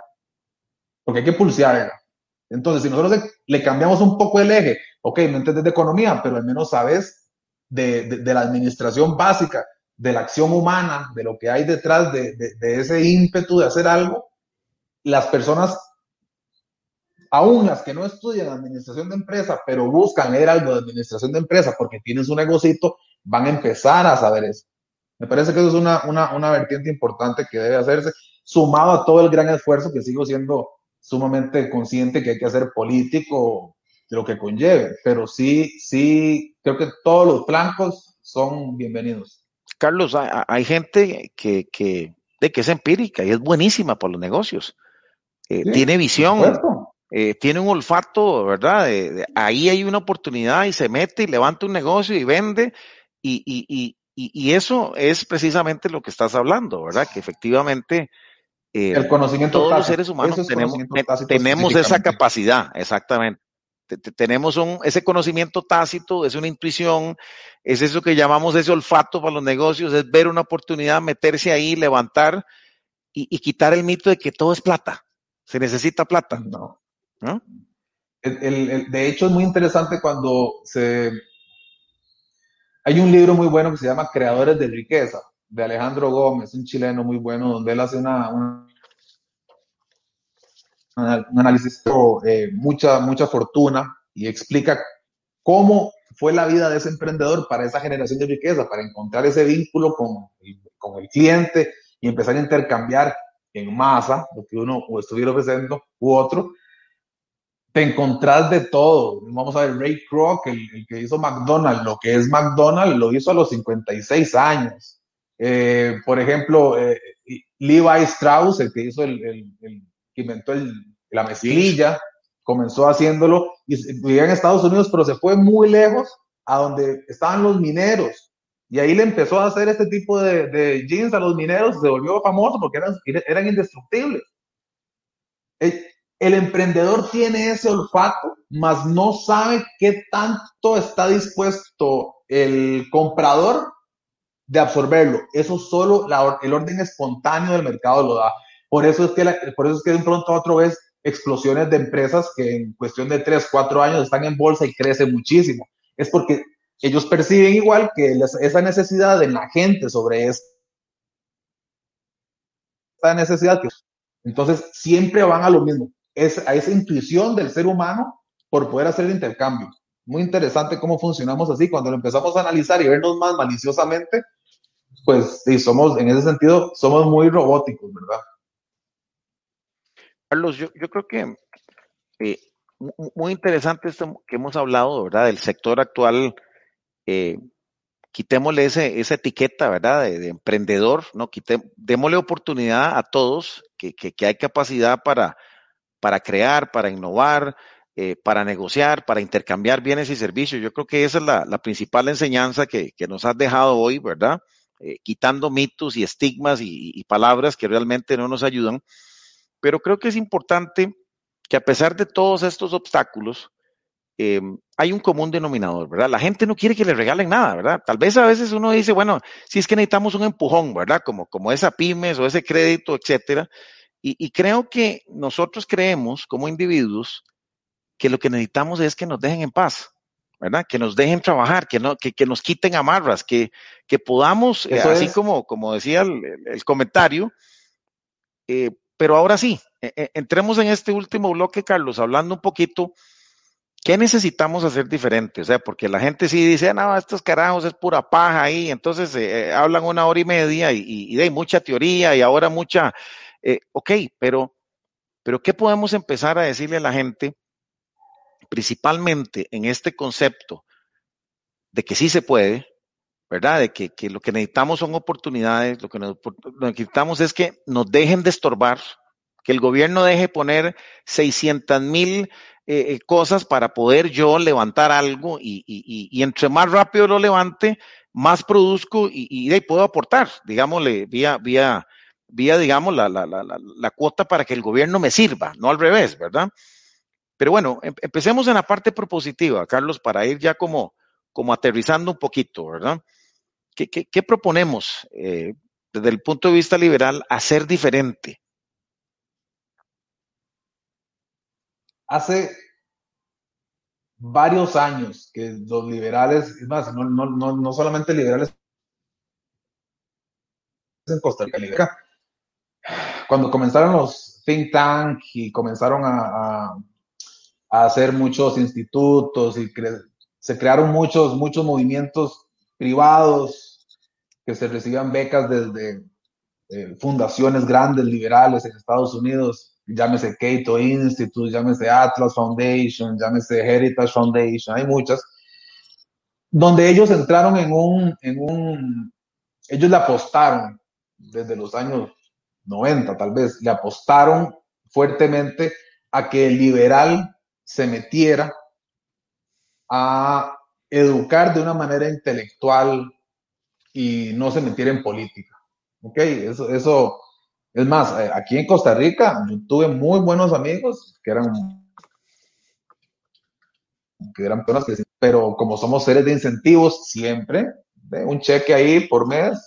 porque hay que pulsearla. Entonces, si nosotros le cambiamos un poco el eje, ok, no entiendes de economía, pero al menos sabes de, la administración básica, de la acción humana, de lo que hay detrás de, ese ímpetu de hacer algo, las personas, aún las que no estudian administración de empresa, pero buscan leer algo de administración de empresa porque tienen su negocito, van a empezar a saber eso. Me parece que eso es una, una, una vertiente importante que debe hacerse, sumado a todo el gran esfuerzo que sigo siendo sumamente consciente que hay que hacer político de lo que conlleve, pero sí, sí, creo que todos los flancos son bienvenidos. Carlos, hay, gente que, que, de que es empírica y es buenísima por los negocios. Eh, tiene visión, eh, tiene un olfato, ¿verdad? ahí hay una oportunidad y se mete y levanta un negocio y vende y, y, y, y, eso es precisamente lo que estás hablando, ¿verdad? Que efectivamente eh, el conocimiento todos los seres humanos tenemos, tenemos esa capacidad, exactamente. Tenemos un, ese conocimiento tácito, es una intuición, es eso que llamamos ese olfato para los negocios, es ver una oportunidad, meterse ahí, levantar y, quitar el mito de que todo es plata. Se necesita plata. No. de hecho, es muy interesante cuando se. Hay un libro muy bueno que se llama Creadores de Riqueza de Alejandro Gómez, un chileno muy bueno, donde él hace una, un análisis eh, mucha, mucha fortuna y explica cómo fue la vida de ese emprendedor para esa generación de riqueza, para encontrar ese vínculo con, con el cliente y empezar a intercambiar en masa lo que uno estuviera ofreciendo u otro, te encontrás de todo. Vamos a ver, Ray Kroc, el, que hizo McDonald's, lo que es McDonald's, lo hizo a los 56 años. Eh, por ejemplo, eh, Levi Strauss, el que hizo el, el que inventó la mezclilla, comenzó haciéndolo y vivía en Estados Unidos, pero se fue muy lejos a donde estaban los mineros. Y ahí le empezó a hacer este tipo de, de jeans a los mineros, se volvió famoso porque eran, eran indestructibles. El, el emprendedor tiene ese olfato, mas no sabe qué tanto está dispuesto el comprador de absorberlo. Eso solo el orden espontáneo del mercado lo da. Por eso es que, por eso es que de pronto a otro vez explosiones de empresas que en cuestión de 3, 4 años están en bolsa y crecen muchísimo. Es porque ellos perciben igual que esa necesidad de la gente sobre esta necesidad. Entonces, siempre van a lo mismo. Es a esa intuición del ser humano por poder hacer el intercambio. Muy interesante cómo funcionamos así. Cuando lo empezamos a analizar y vernos más maliciosamente, pues sí, somos, en ese sentido, somos muy robóticos, ¿verdad? Carlos, yo, creo que eh, muy interesante esto que hemos hablado, ¿verdad? Del sector actual. Eh, quitémosle ese, esa etiqueta, ¿verdad? De, emprendedor, ¿no? démosle oportunidad a todos, que, hay capacidad para, para crear, para innovar, eh, para negociar, para intercambiar bienes y servicios. Yo creo que esa es la, principal enseñanza que, nos has dejado hoy, ¿verdad? Quitando mitos y estigmas y, palabras que realmente no nos ayudan pero creo que es importante que a pesar de todos estos obstáculos, eh, hay un común denominador, ¿verdad? La gente no quiere que le regalen nada, ¿verdad? Tal vez a veces uno dice, bueno, si es que necesitamos un empujón, ¿verdad? Como, como esa pymes o ese crédito, etcétera. Y, creo que nosotros creemos como individuos que lo que necesitamos es que nos dejen en paz, ¿verdad? Que nos dejen trabajar, que, no, que, nos quiten amarras, que, que podamos, eh, así como, como decía el, comentario, eh, pero ahora sí, e, e, entremos en este último bloque, Carlos, hablando un poquito, ¿qué necesitamos hacer diferente? O sea, porque la gente sí dice, no, estos carajos es pura paja ahí, entonces eh, hablan una hora y media y, y, hay mucha teoría y ahora mucha, ok, pero, pero ¿qué podemos empezar a decirle a la gente, principalmente en este concepto de que sí se puede, ¿verdad? De que, lo que necesitamos son oportunidades, lo que, necesitamos es que nos dejen de estorbar, que el gobierno deje poner 600 mil eh, eh, cosas para poder yo levantar algo y, entre más rápido lo levante, más produzco y, y puedo aportar, digámosle, vía, vía, vía digamos, la, la, cuota para que el gobierno me sirva, no al revés, ¿verdad? Pero bueno, em, empecemos en la parte propositiva, Carlos, para ir ya como, como aterrizando un poquito, ¿verdad? ¿Qué, proponemos eh, desde el punto de vista liberal hacer diferente? Hace varios años que los liberales, es más, no, no, solamente liberales en Costa Rica, cuando comenzaron los think tank y comenzaron a hacer muchos institutos y se crearon muchos, muchos movimientos privados que se recibían becas desde eh, fundaciones grandes liberales en Estados Unidos, llámese Cato Institute, llámese Atlas Foundation, llámese Heritage Foundation, hay muchas, donde ellos entraron en un, en un, ellos le apostaron desde los años 90 tal vez, le apostaron fuertemente a que el liberal se metiera a educar de una manera intelectual y no se metiera en política. ¿Ok? Eso, es más, eh, aquí en Costa Rica yo tuve muy buenos amigos que eran, que eran personas que, pero como somos seres de incentivos siempre, un cheque ahí por mes,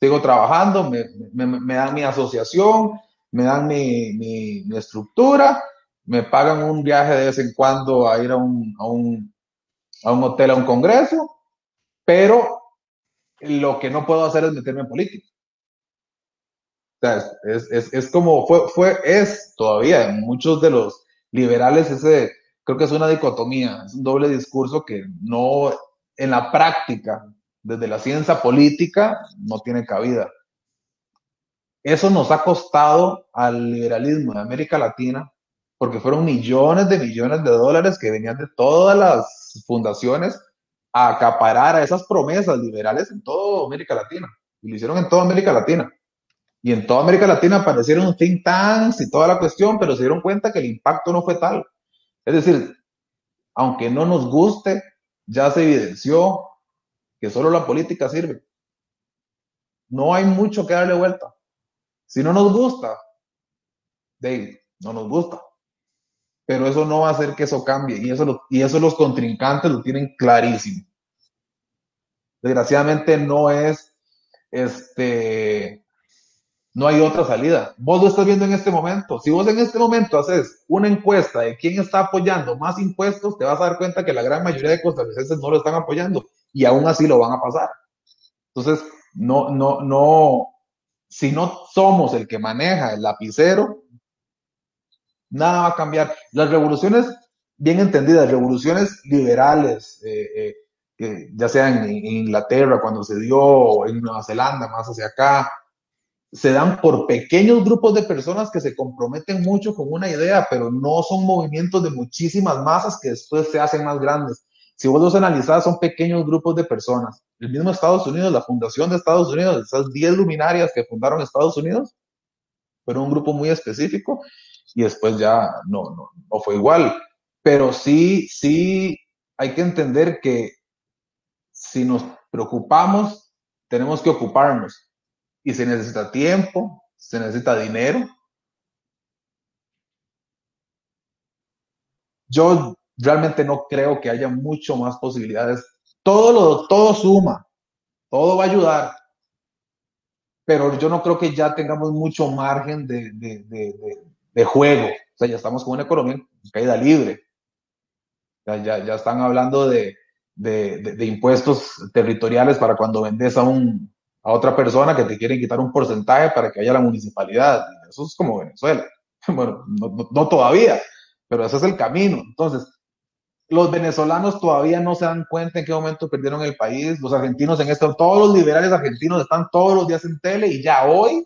sigo trabajando, me, me, dan mi asociación, me dan mi, mi, estructura, me pagan un viaje de vez en cuando a ir a un, a un, a un hotel, a un congreso, pero lo que no puedo hacer es meterme en política. O sea, es, como fue, fue, es todavía muchos de los liberales ese, creo que es una dicotomía, es un doble discurso que no, en la práctica, desde la ciencia política, no tiene cabida. Eso nos ha costado al liberalismo de América Latina, porque fueron millones de millones de dólares que venían de todas las fundaciones a acaparar a esas promesas liberales en toda América Latina. Y lo hicieron en toda América Latina. Y en toda América Latina aparecieron think tanks y toda la cuestión, pero se dieron cuenta que el impacto no fue tal. Es decir, aunque no nos guste, ya se evidenció que solo la política sirve. No hay mucho que darle vuelta. Si no nos gusta, Dave, no nos gusta. Pero eso no va a hacer que eso cambie. Y eso, y eso los contrincantes lo tienen clarísimo. Desgraciadamente no es este no hay otra salida. Vos lo estás viendo en este momento. Si vos en este momento haces una encuesta de quién está apoyando más impuestos, te vas a dar cuenta que la gran mayoría de costarricenses no lo están apoyando y aún así lo van a pasar. Entonces, no, no, no, si no somos el que maneja el lapicero, nada va a cambiar. Las revoluciones, bien entendidas, revoluciones liberales, eh, eh, ya sea en Inglaterra, cuando se dio, en Nueva Zelanda, más hacia acá, se dan por pequeños grupos de personas que se comprometen mucho con una idea, pero no son movimientos de muchísimas masas que después se hacen más grandes. Si vos los analizás, son pequeños grupos de personas. El mismo Estados Unidos, la fundación de Estados Unidos, esas 10 luminarias que fundaron Estados Unidos, fueron un grupo muy específico y después ya no, no, no fue igual. Pero sí, sí hay que entender que si nos preocupamos, tenemos que ocuparnos y se necesita tiempo, se necesita dinero. Yo realmente no creo que haya mucho más posibilidades. Todo lo, todo suma, todo va a ayudar, pero yo no creo que ya tengamos mucho margen de, de, juego. O sea, ya estamos con una economía en caída libre. Ya, ya, están hablando de, impuestos territoriales para cuando vendes a un, a otra persona que te quieren quitar un porcentaje para que haya la municipalidad. Eso es como Venezuela. Bueno, no, todavía, pero ese es el camino. Entonces, los venezolanos todavía no se dan cuenta en qué momento perdieron el país. Los argentinos en esto, todos los liberales argentinos están todos los días en tele y ya hoy,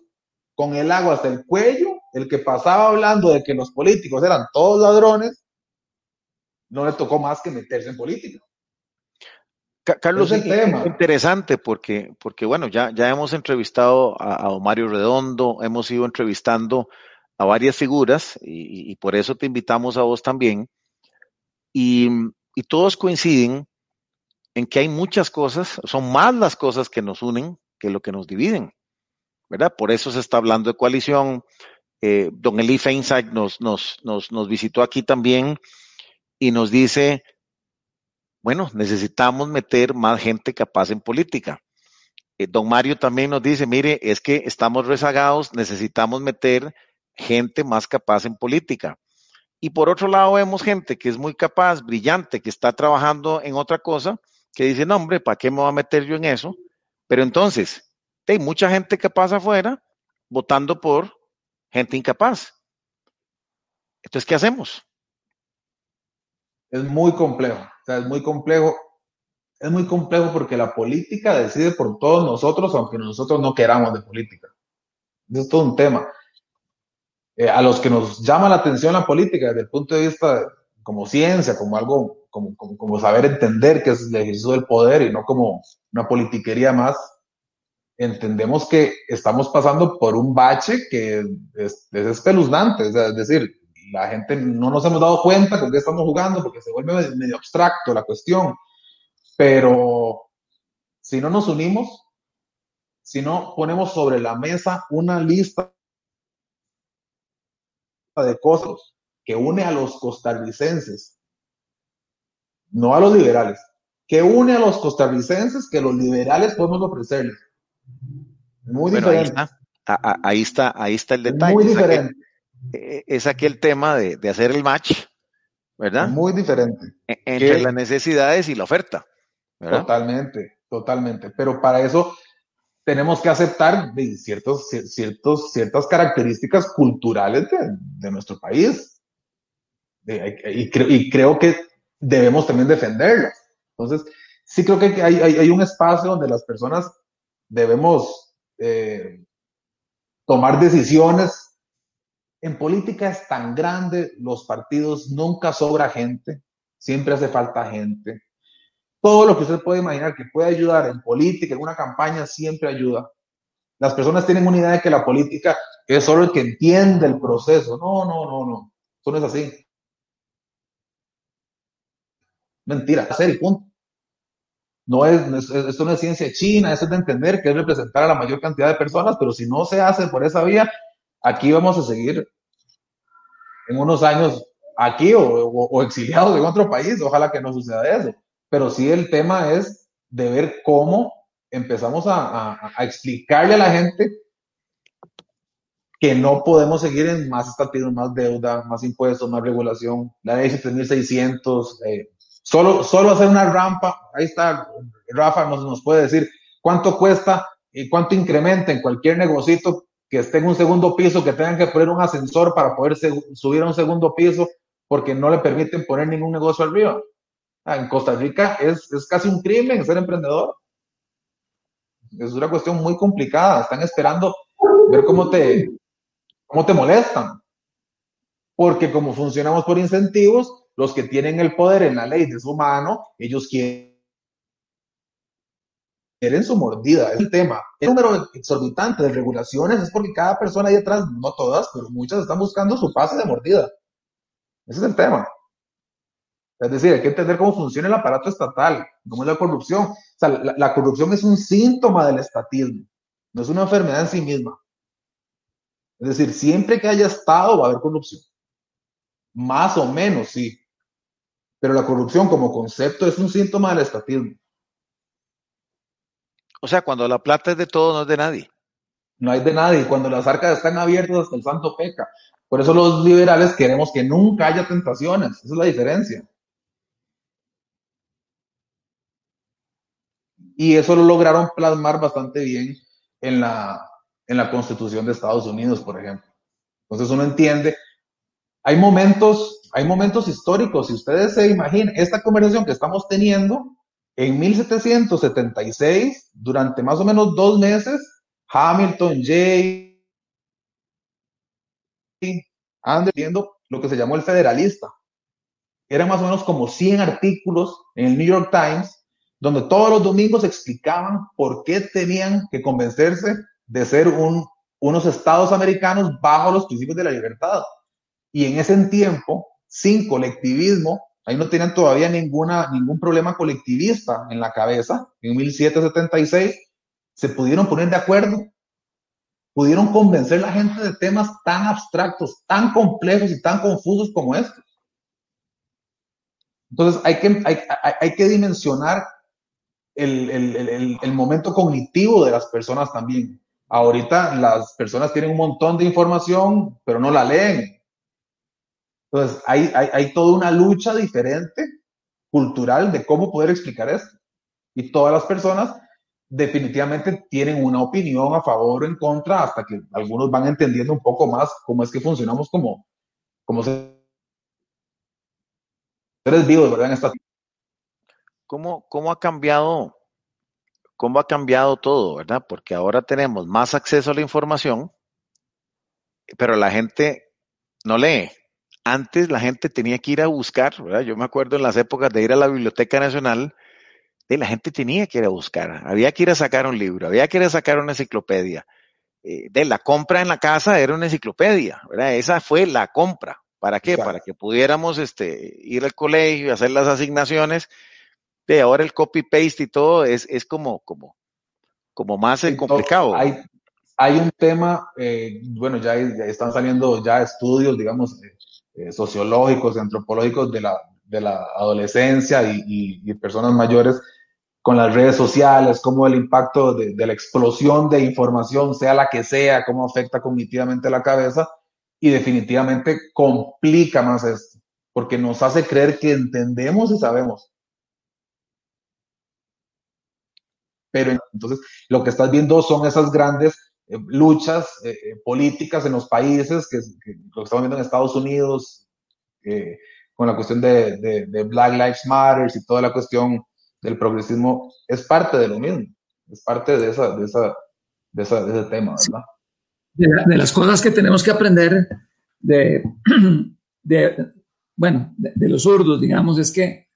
con el agua hasta el cuello, el que pasaba hablando de que los políticos eran todos ladrones, no le tocó más que meterse en política. Carlos, es interesante porque, porque bueno, ya, ya hemos entrevistado a, a Mario Redondo, hemos ido entrevistando a varias figuras y, por eso te invitamos a vos también. Y, y, todos coinciden en que hay muchas cosas, son más las cosas que nos unen que lo que nos dividen, ¿verdad? Por eso se está hablando de coalición. Eh, don Eli Feinsack nos, nos, nos, nos visitó aquí también y nos dice, bueno, necesitamos meter más gente capaz en política. Eh, don Mario también nos dice, mire, es que estamos rezagados, necesitamos meter gente más capaz en política. Y por otro lado vemos gente que es muy capaz, brillante, que está trabajando en otra cosa, que dice, no, hombre, ¿para qué me voy a meter yo en eso? Pero entonces, hay mucha gente capaz afuera votando por gente incapaz. Entonces, ¿qué hacemos? Es muy complejo sea, es muy complejo. Es muy complejo porque la política decide por todos nosotros, aunque nosotros no queramos de política. Eso es todo un tema. Eh, a los que nos llama la atención la política desde el punto de vista como ciencia, como algo, como, como, saber entender que es el ejercicio del poder y no como una politiquería más, entendemos que estamos pasando por un bache que es, es espeluznante. es decir, la gente no nos hemos dado cuenta con qué estamos jugando porque se vuelve medio abstracto la cuestión. Pero si no nos unimos, si no ponemos sobre la mesa una lista de cosas que une a los costarricenses, no a los liberales, que une a los costarricenses que los liberales podemos ofrecerles. Muy diferente. Ahí está, ahí está, el detalle. Muy diferente. Eh, es aquel tema de, hacer el match, ¿verdad? Muy diferente. E, entre las necesidades y la oferta. Totalmente, totalmente. Pero para eso tenemos que aceptar ciertos, ciertos, ciertas características culturales de, nuestro país. y, y, creo que debemos también defenderlas. Entonces, sí creo que hay, hay, un espacio donde las personas debemos eh, tomar decisiones. En política es tan grande, los partidos nunca sobra gente, siempre hace falta gente. Todo lo que usted puede imaginar que puede ayudar en política, en una campaña, siempre ayuda. Las personas tienen una idea de que la política es solo el que entiende el proceso. No, no, no, no. Eso no es así. Mentira, hacer el punto. No es, esto no es ciencia china, eso es de entender que es representar a la mayor cantidad de personas, pero si no se hace por esa vía, aquí vamos a seguir en unos años aquí o, exiliados en otro país, ojalá que no suceda eso. Pero sí el tema es de ver cómo empezamos a, explicarle a la gente que no podemos seguir en más estatismo, más deuda, más impuestos, más regulación. La ley 7600, eh, solo, solo hacer una rampa, ahí está, Rafa nos, nos puede decir cuánto cuesta y cuánto incrementa en cualquier negocito que esté en un segundo piso, que tengan que poner un ascensor para poder subir a un segundo piso porque no le permiten poner ningún negocio arriba. Ah, en Costa Rica es, es casi un crimen ser emprendedor. Es una cuestión muy complicada. Están esperando ver cómo te, cómo te molestan. Porque como funcionamos por incentivos, los que tienen el poder en la ley de su mano, ellos quieren su mordida. Es el tema. El número exorbitante de regulaciones es porque cada persona ahí atrás, no todas, pero muchas están buscando su pase de mordida. Ese es el tema. Es decir, hay que entender cómo funciona el aparato estatal, cómo es la corrupción. O sea, la, corrupción es un síntoma del estatismo, no es una enfermedad en sí misma. Es decir, siempre que haya Estado va a haber corrupción. Más o menos, sí. Pero la corrupción como concepto es un síntoma del estatismo. O sea, cuando la plata es de todo, no es de nadie. No hay de nadie. Cuando las arcas están abiertas, hasta el santo peca. Por eso los liberales queremos que nunca haya tentaciones. Esa es la diferencia. Y eso lo lograron plasmar bastante bien en la, en la Constitución de Estados Unidos, por ejemplo. Entonces uno entiende, hay momentos, hay momentos históricos, si ustedes se imaginan, esta conversación que estamos teniendo, en 1776, durante más o menos dos meses, Hamilton, Jay, andan viendo lo que se llamó el Federalista. Eran más o menos como 100 artículos en el New York Times donde todos los domingos explicaban por qué tenían que convencerse de ser un, unos estados americanos bajo los principios de la libertad. Y en ese tiempo, sin colectivismo, ahí no tenían todavía ninguna, ningún problema colectivista en la cabeza, en 1776, se pudieron poner de acuerdo, pudieron convencer a la gente de temas tan abstractos, tan complejos y tan confusos como estos. Entonces hay que, hay, hay que dimensionar el, el, el, momento cognitivo de las personas también. Ahorita las personas tienen un montón de información, pero no la leen. Entonces, hay, hay, hay toda una lucha diferente cultural de cómo poder explicar esto. Y todas las personas definitivamente tienen una opinión a favor o en contra hasta que algunos van entendiendo un poco más cómo es que funcionamos como, como seres vivos, ¿verdad? En esta ¿Cómo, cómo ha cambiado, cómo ha cambiado todo, verdad? Porque ahora tenemos más acceso a la información, pero la gente no lee. Antes la gente tenía que ir a buscar, ¿verdad? Yo me acuerdo en las épocas de ir a la Biblioteca Nacional, de la gente tenía que ir a buscar, había que ir a sacar un libro, había que ir a sacar una enciclopedia. Eh, de la compra en la casa era una enciclopedia, ¿verdad? Esa fue la compra. ¿Para qué? Para que pudiéramos este, ir al colegio y hacer las asignaciones de ahora el copy-paste y todo es, es como, como, como más complicado. Hay, hay un tema, eh, bueno, ya, están saliendo ya estudios, digamos, eh, sociológicos, antropológicos de la, de la adolescencia y, y, personas mayores con las redes sociales, cómo el impacto de, de, la explosión de información, sea la que sea, cómo afecta cognitivamente la cabeza y definitivamente complica más esto, porque nos hace creer que entendemos y sabemos, pero entonces lo que estás viendo son esas grandes eh, luchas eh, eh, políticas en los países, que, lo que estamos viendo en Estados Unidos, con la cuestión de, de, Black Lives Matter y toda la cuestión del progresismo, es parte de lo mismo, es parte de, esa, de, esa, de, ese tema, ¿verdad? De, las cosas que tenemos que aprender de, de bueno, de, los zurdos, digamos, es que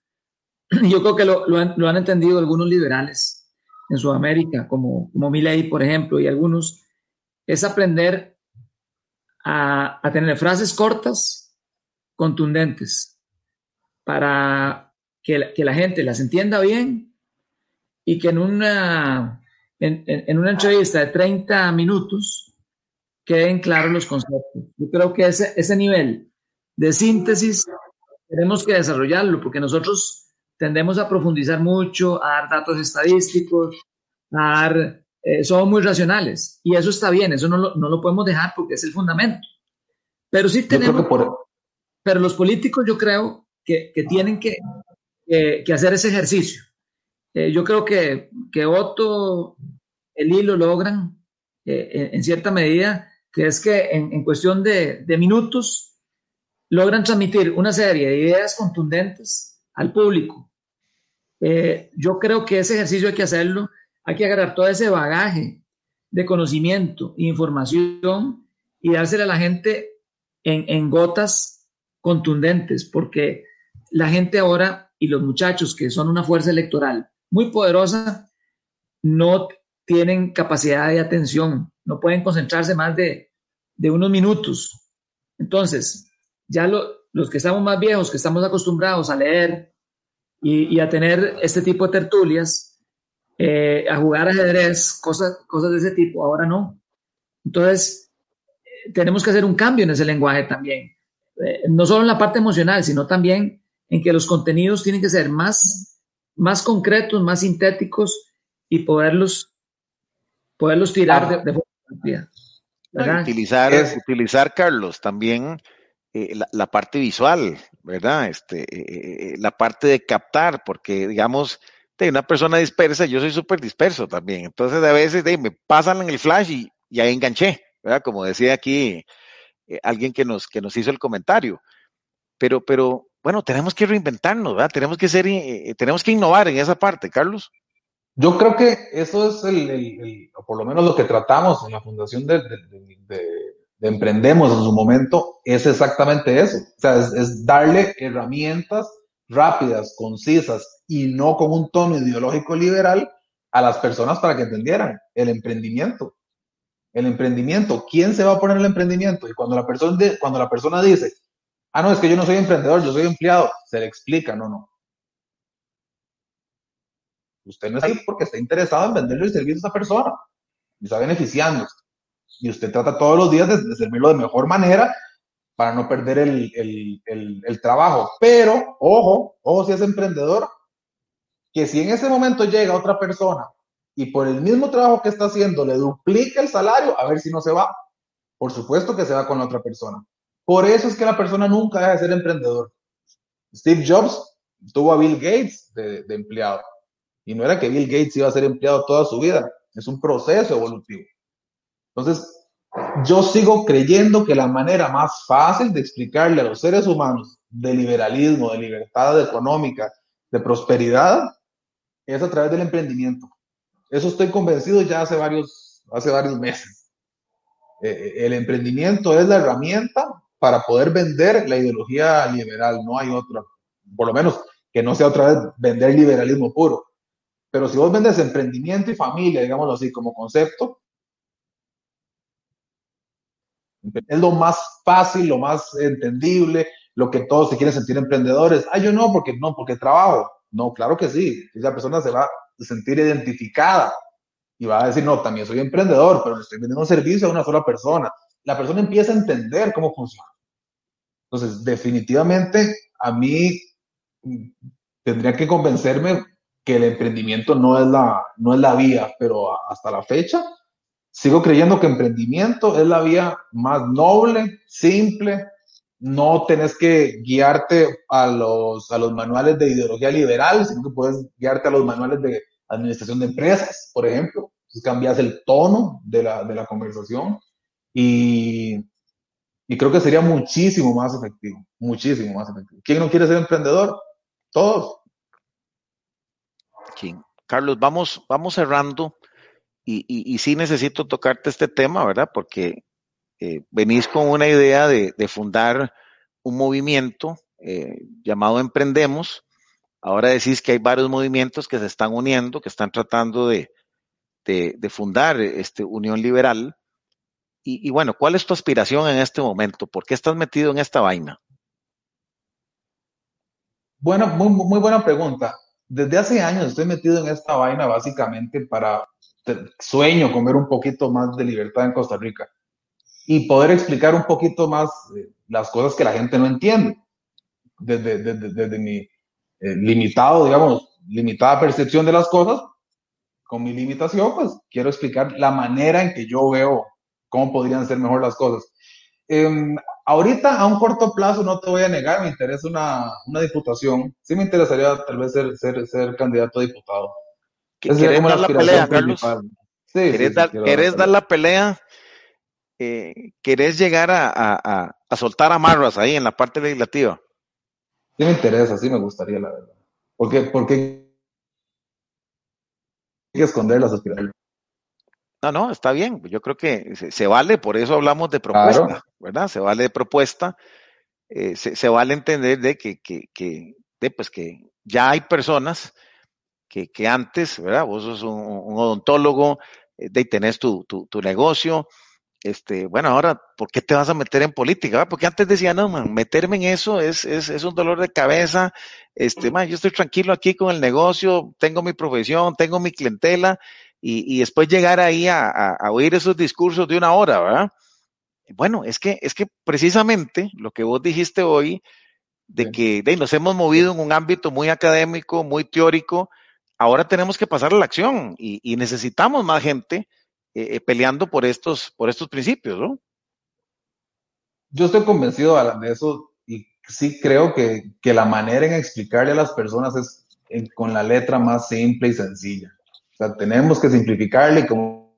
yo creo que lo, lo, han, lo han entendido algunos liberales en Sudamérica, como, como Milley, por ejemplo, y algunos, es aprender a, a tener frases cortas, contundentes, para que la, que la, gente las entienda bien y que en una, en, en, una entrevista de 30 minutos queden claros los conceptos. Yo creo que ese, ese nivel de síntesis tenemos que desarrollarlo porque nosotros tendemos a profundizar mucho, a dar datos estadísticos, a dar eh, somos muy racionales y eso está bien, eso no lo, no lo, podemos dejar porque es el fundamento. Pero sí tenemos, pero los políticos yo creo que, que tienen que, que, hacer ese ejercicio. Eh, yo creo que, que Otto, el hilo logran eh, en, cierta medida, que es que en, en cuestión de, de minutos logran transmitir una serie de ideas contundentes al público. Yo creo que ese ejercicio hay que hacerlo hay que agarrar todo ese bagaje de conocimiento, información y dársela a la gente en, gotas contundentes, porque la gente ahora y los muchachos que son una fuerza electoral muy poderosa no tienen capacidad de atención, no pueden concentrarse más de, unos minutos. Entonces, ya los que estamos más viejos, que estamos acostumbrados a leer y, y a tener este tipo de tertulias, eh, a jugar ajedrez, cosas, cosas de ese tipo, ahora no. Entonces, eh, tenemos que hacer un cambio en ese lenguaje también, eh, no solo en la parte emocional, sino también en que los contenidos tienen que ser más, más concretos, más sintéticos y poderlos, poderlos tirar de, forma utilizar, utilizar, Carlos, también la, la, parte visual, ¿verdad? Este, la parte de captar, porque digamos, una persona dispersa, yo soy súper disperso también. Entonces, a veces me pasan en el flash y, ya ahí enganché, ¿verdad? Como decía aquí eh, alguien que nos, que nos hizo el comentario. Pero, pero, bueno, tenemos que reinventarnos, ¿verdad? Tenemos que ser, eh, tenemos que innovar en esa parte, Carlos. Yo creo que eso es el, o por lo menos lo que tratamos en la fundación de, Emprendemos en su momento, es exactamente eso. O sea, es darle herramientas rápidas, concisas y no con un tono ideológico liberal a las personas para que entendieran el emprendimiento. El emprendimiento, ¿quién se va a poner el emprendimiento? Y cuando la persona, cuando la persona dice, ah, no, es que yo no soy emprendedor, yo soy empleado, se le explica, no, no. Usted no es ahí porque está interesado en venderle el servicio a esa persona y está beneficiándose. Y usted trata todos los días de, de servirlo de mejor manera para no perder el, trabajo. Pero, ojo, ojo si es emprendedor, que si en ese momento llega otra persona y por el mismo trabajo que está haciendo le duplica el salario, a ver si no se va. Por supuesto que se va con la otra persona. Por eso es que la persona nunca deja de ser emprendedor. Steve Jobs tuvo a Bill Gates de, de empleado. Y no era que Bill Gates iba a ser empleado toda su vida. Es un proceso evolutivo. Entonces, yo sigo creyendo que la manera más fácil de explicarle a los seres humanos de liberalismo, de libertad económica, de prosperidad, es a través del emprendimiento. Eso estoy convencido ya hace varios, hace varios meses. Eh, eh, el emprendimiento es la herramienta para poder vender la ideología liberal, no hay otra. Por lo menos que no sea otra vez vender liberalismo puro. Pero si vos vendes emprendimiento y familia, digámoslo así, como concepto, es lo más fácil, lo más entendible, lo que todos se quieren sentir emprendedores. Ah, yo no, porque no, porque trabajo. No, claro que sí. Esa persona se va a sentir identificada y va a decir, no, también soy emprendedor, pero le estoy vendiendo un servicio a una sola persona. La persona empieza a entender cómo funciona. Entonces, definitivamente, a mí tendría que convencerme que el emprendimiento no es la, no es la vía, pero hasta la fecha Sigo creyendo que emprendimiento es la vía más noble, simple. No tenés que guiarte a los, a los manuales de ideología liberal, sino que puedes guiarte a los manuales de administración de empresas, por ejemplo. Entonces cambias el tono de la, de la conversación y, Y creo que sería muchísimo más efectivo, muchísimo más efectivo. ¿Quién no quiere ser emprendedor? Todos. Carlos, vamos, vamos cerrando y, y, sí necesito tocarte este tema, ¿verdad? Porque eh, venís con una idea de, fundar un movimiento eh, llamado Emprendemos. Ahora decís que hay varios movimientos que se están uniendo, que están tratando de, fundar este Unión Liberal. Y, bueno, ¿cuál es tu aspiración en este momento? ¿Por qué estás metido en esta vaina? Bueno, muy buena pregunta. Desde hace años estoy metido en esta vaina básicamente para sueño con ver un poquito más de libertad en Costa Rica y poder explicar un poquito más eh, las cosas que la gente no entiende. Desde, desde, mi eh, limitado, digamos, limitada percepción de las cosas, con mi limitación, pues quiero explicar la manera en que yo veo cómo podrían ser mejor las cosas. Em, ahorita, a un corto plazo, no te voy a negar, me interesa una, una diputación. Sí me interesaría tal vez ser, ser, ser candidato a diputado. ¿Quieres dar la pelea, Carlos? Sí, ¿Querés, dar, la pelea? eh, querés llegar a, a, a, soltar amarras ahí en la parte legislativa. Sí me interesa, sí me gustaría, la verdad. Porque, porque hay que esconder las aspiraciones. No, no, está bien. Yo creo que se, vale, por eso hablamos de propuesta, ¿verdad? Se vale de propuesta. Eh, se, se, vale entender de que, que, que, de, pues que ya hay personas que, que antes, ¿verdad? Vos sos un, un odontólogo, eh, de tenés tu, tu, tu negocio, este, bueno, ahora, ¿por qué te vas a meter en política? Porque antes decía, no, man, meterme en eso es, es, es un dolor de cabeza. Este, man, yo estoy tranquilo aquí con el negocio, tengo mi profesión, tengo mi clientela, y, y después llegar ahí a, a, a, oír esos discursos de una hora, ¿verdad? Bueno, es que, es que precisamente lo que vos dijiste hoy, de que de, nos hemos movido en un ámbito muy académico, muy teórico, ahora tenemos que pasar a la acción y, necesitamos más gente eh, eh, peleando por estos, por estos principios, ¿no? Yo estoy convencido de eso y sí creo que, que la manera en explicarle a las personas es con la letra más simple y sencilla. O sea, tenemos que simplificarle, como,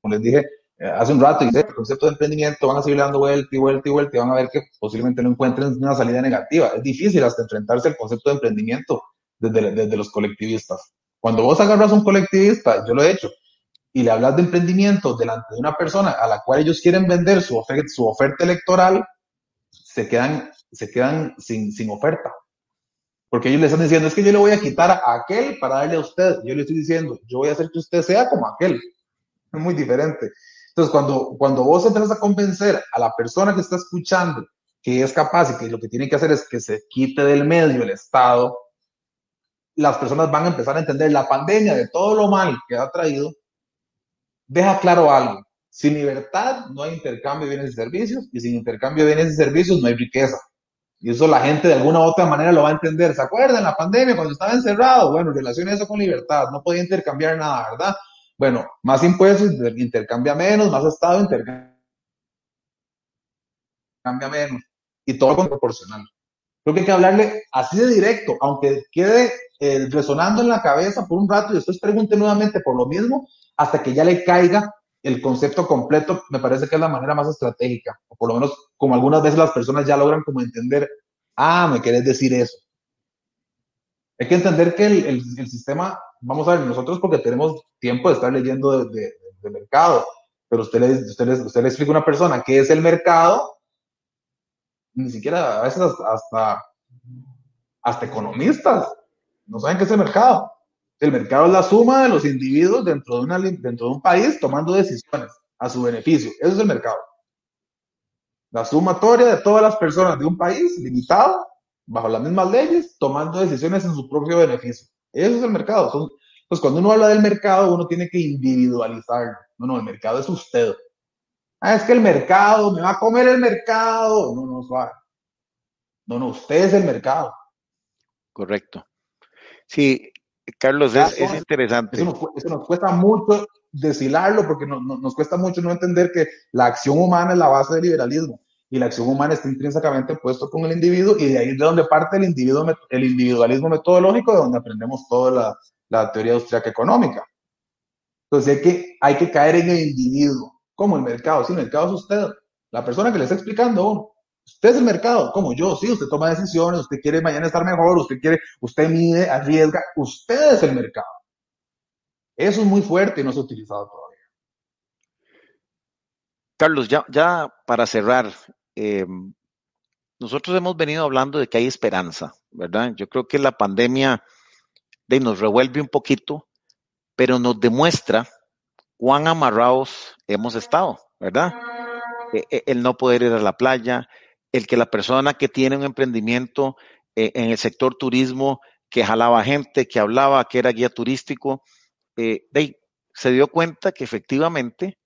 como les dije eh, hace un rato, y el concepto de emprendimiento van a seguir dando vuelta y vuelta y vuelta y van a ver que posiblemente no encuentren una salida negativa. Es difícil hasta enfrentarse al concepto de emprendimiento desde, los colectivistas. Cuando vos agarras a un colectivista, yo lo he hecho, y le hablas de emprendimiento delante de una persona a la cual ellos quieren vender su oferta, electoral, se quedan, se quedan sin, oferta. Porque ellos le están diciendo, es que yo le voy a quitar a aquel para darle a usted. Yo le estoy diciendo, yo voy a hacer que usted sea como aquel. Es muy diferente. Entonces, cuando, cuando vos entras a convencer a la persona que está escuchando que es capaz y que lo que tiene que hacer es que se quite del medio el Estado, las personas van a empezar a entender la pandemia de todo lo mal que ha traído, deja claro algo. Sin libertad no hay intercambio de bienes y servicios y sin intercambio de bienes y servicios no hay riqueza. Y eso la gente de alguna u otra manera lo va a entender. ¿Se acuerdan la pandemia cuando estaba encerrado? Bueno, relaciona eso con libertad. No podía intercambiar nada, ¿verdad? Bueno, más impuestos, intercambia menos, más Estado, intercambia menos. Y todo con proporcional. Creo que hay que hablarle así de directo, aunque quede eh, resonando en la cabeza por un rato y después pregunte nuevamente por lo mismo hasta que ya le caiga el concepto completo, me parece que es la manera más estratégica, o por lo menos como algunas veces las personas ya logran como entender, ah, me querés decir eso. Hay que entender que el, el, sistema, vamos a ver, nosotros porque tenemos tiempo de estar leyendo de, de, de mercado, pero usted le, usted, le, usted le explica a una persona qué es el mercado, ni siquiera a veces hasta, hasta economistas no saben qué es el mercado. El mercado es la suma de los individuos dentro de, dentro de un país tomando decisiones a su beneficio. Eso es el mercado. La sumatoria de todas las personas de un país limitado, bajo las mismas leyes, tomando decisiones en su propio beneficio. Eso es el mercado. pues cuando uno habla del mercado, uno tiene que individualizarlo. No, no, el mercado es usted. Ah, es que el mercado, me va a comer el mercado. No, no, suave. No, no, usted es el mercado. Correcto. Sí, Carlos, es, es interesante. Eso nos, cuesta mucho deshilarlo porque nos cuesta mucho no entender que la acción humana es la base del liberalismo y la acción humana está intrínsecamente puesto con el individuo y de ahí es de donde parte el, individuo, el individualismo metodológico, de donde aprendemos toda la, la teoría austríaca económica. Entonces hay que, hay que caer en el individuo. ¿Cómo el mercado? Sí, el mercado es usted, la persona que le está explicando Usted es el mercado, como yo, sí, usted toma decisiones, usted quiere mañana estar mejor, usted quiere, usted mide, arriesga, usted es el mercado. Eso es muy fuerte y no se ha utilizado todavía. Carlos, ya, para cerrar, eh, nosotros hemos venido hablando de que hay esperanza, ¿verdad? Yo creo que la pandemia de, nos revuelve un poquito, pero nos demuestra cuán amarrados hemos estado, ¿verdad? E, e, el no poder ir a la playa, el que la persona que tiene un emprendimiento eh, en el sector turismo, que jalaba gente, que hablaba, que era guía turístico, eh, se dio cuenta que efectivamente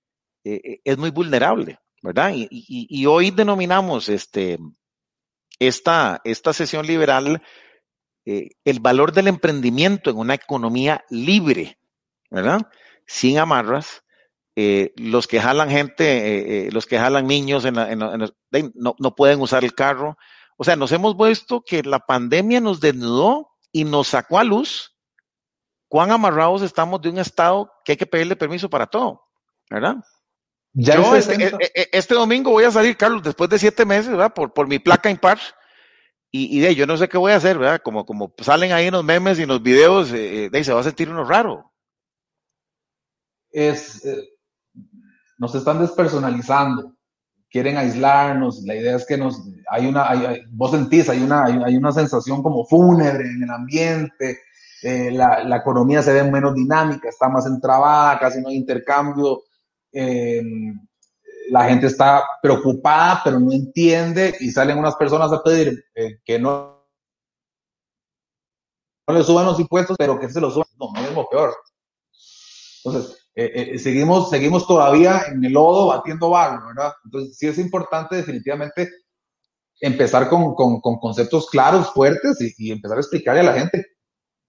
eh, es muy vulnerable, ¿verdad? Y, hoy denominamos este, esta, esta sesión liberal el valor del emprendimiento en una economía libre, ¿verdad? Sin amarras, eh, los que jalan gente, eh, eh, los que jalan niños no, pueden usar el carro. O sea, nos hemos visto que la pandemia nos desnudó y nos sacó a luz cuán amarrados estamos de un Estado que hay que pedirle permiso para todo, ¿verdad? yo este, este, domingo voy a salir, Carlos, después de siete meses, ¿verdad? Por, por mi placa impar. Y, y de yo no sé qué voy a hacer, ¿verdad? Como, como salen ahí en los memes y en los videos, de ahí se va a sentir uno raro. Es, nos están despersonalizando, quieren aislarnos, la idea es que nos, hay una, hay, vos sentís, hay una, hay, una sensación como fúnebre en el ambiente, eh, la, la, economía se ve menos dinámica, está más entrabada, casi no hay intercambio, eh, la gente está preocupada, pero no entiende y salen unas personas a pedir eh, que no, no le suban los impuestos, pero que se los suban, no, mismo peor. Entonces, eh, eh, seguimos, seguimos todavía en el lodo batiendo barro, ¿verdad? Entonces, sí es importante definitivamente empezar con, con, con conceptos claros, fuertes y, empezar a explicarle a la gente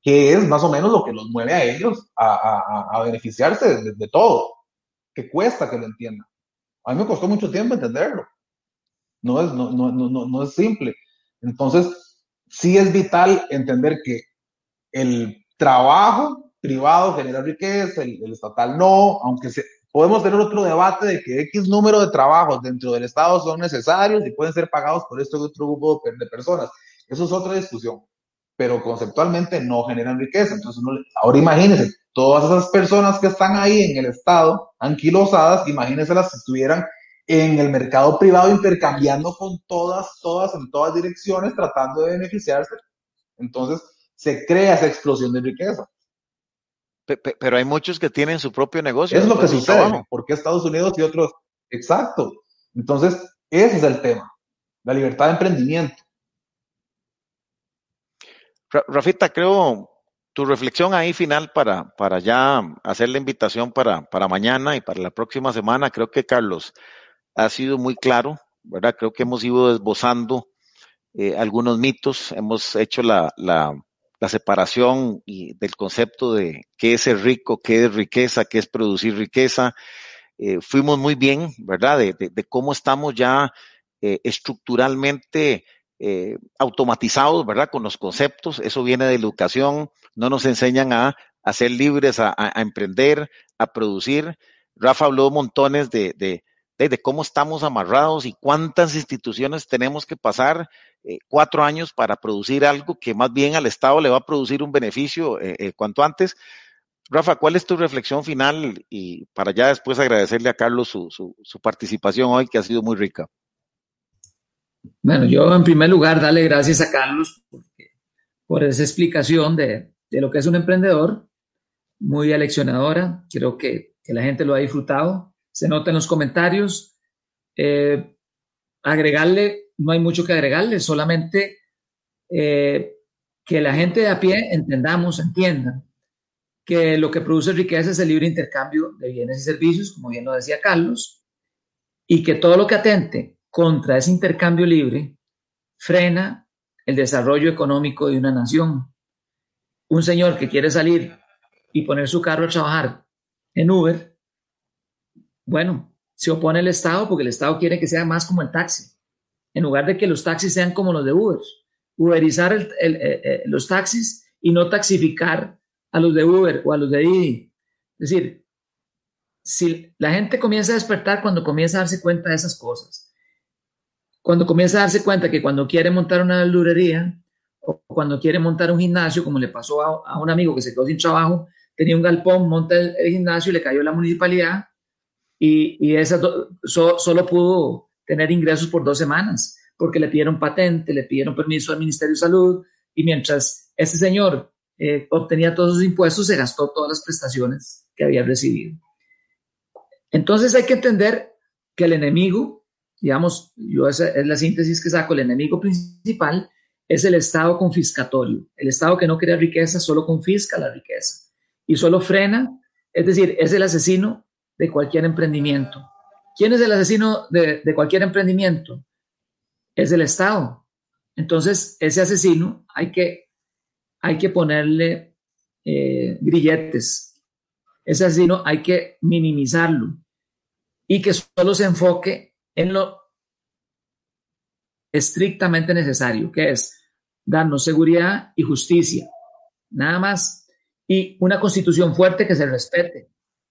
qué es más o menos lo que los mueve a ellos a, a, a beneficiarse de, de, todo, que cuesta que lo entiendan. A mí me costó mucho tiempo entenderlo. No es, no, no, no, no es simple. Entonces, sí es vital entender que el trabajo privado genera riqueza, el, estatal no, aunque se, podemos tener otro debate de que X número de trabajos dentro del Estado son necesarios y pueden ser pagados por este otro grupo de, personas. Eso es otra discusión, pero conceptualmente no generan riqueza. Entonces, ahora imagínense, todas esas personas que están ahí en el Estado, anquilosadas, imagínense las que estuvieran en el mercado privado intercambiando con todas, todas, en todas direcciones, tratando de beneficiarse. Entonces, se crea esa explosión de riqueza. Pero hay muchos que tienen su propio negocio. Es lo que sucede. ¿Por qué Estados Unidos y otros? Exacto. Entonces, ese es el tema. La libertad de emprendimiento. Rafita, creo tu reflexión ahí final para, para ya hacer la invitación para, para mañana y para la próxima semana. Creo que Carlos ha sido muy claro, ¿verdad? Creo que hemos ido esbozando eh, algunos mitos, hemos hecho la, la, la separación y del concepto de qué es ser rico, qué es riqueza, qué es producir riqueza. Eh, fuimos muy bien, ¿verdad? De, cómo estamos ya eh, estructuralmente eh, automatizados, ¿verdad? Con los conceptos. Eso viene de educación. No nos enseñan a, ser libres, a, emprender, a producir. Rafa habló montones de, de, cómo estamos amarrados y cuántas instituciones tenemos que pasar eh, cuatro años para producir algo que más bien al Estado le va a producir un beneficio eh, eh, cuanto antes. Rafa, ¿cuál es tu reflexión final? Y para ya después agradecerle a Carlos su, su, participación hoy, que ha sido muy rica. Bueno, yo en primer lugar darle gracias a Carlos por esa explicación de, de, lo que es un emprendedor, muy aleccionadora, creo que, que, la gente lo ha disfrutado, se nota en los comentarios. agregarle no hay mucho que agregarle, solamente eh, que la gente de a pie entendamos, entienda que lo que produce riqueza es el libre intercambio de bienes y servicios, como bien lo decía Carlos, y que todo lo que atente contra ese intercambio libre frena el desarrollo económico de una nación. Un señor que quiere salir y poner su carro a trabajar en Uber, bueno, se opone al Estado porque el Estado quiere que sea más como el taxi en lugar de que los taxis sean como los de Uber. Uberizar el, eh, eh, los taxis y no taxificar a los de Uber o a los de Didi. Es decir, si la gente comienza a despertar cuando comienza a darse cuenta de esas cosas, cuando comienza a darse cuenta que cuando quiere montar una verdurería o cuando quiere montar un gimnasio, como le pasó a, un amigo que se quedó sin trabajo, tenía un galpón, monta el, gimnasio y le cayó la municipalidad y, y esa solo pudo tener ingresos por dos semanas porque le pidieron patente, le pidieron permiso al Ministerio de Salud y mientras ese señor eh, obtenía todos sus impuestos, se gastó todas las prestaciones que había recibido. Entonces hay que entender que el enemigo, digamos, yo esa es la síntesis que saco, el enemigo principal es el Estado confiscatorio. El Estado que no crea riqueza solo confisca la riqueza y solo frena, es decir, es el asesino de cualquier emprendimiento. ¿Quién es el asesino de, cualquier emprendimiento? Es el Estado. Entonces, ese asesino hay que, hay que ponerle eh, grilletes. Ese asesino hay que minimizarlo y que solo se enfoque en lo estrictamente necesario, que es darnos seguridad y justicia, nada más, y una constitución fuerte que se respete,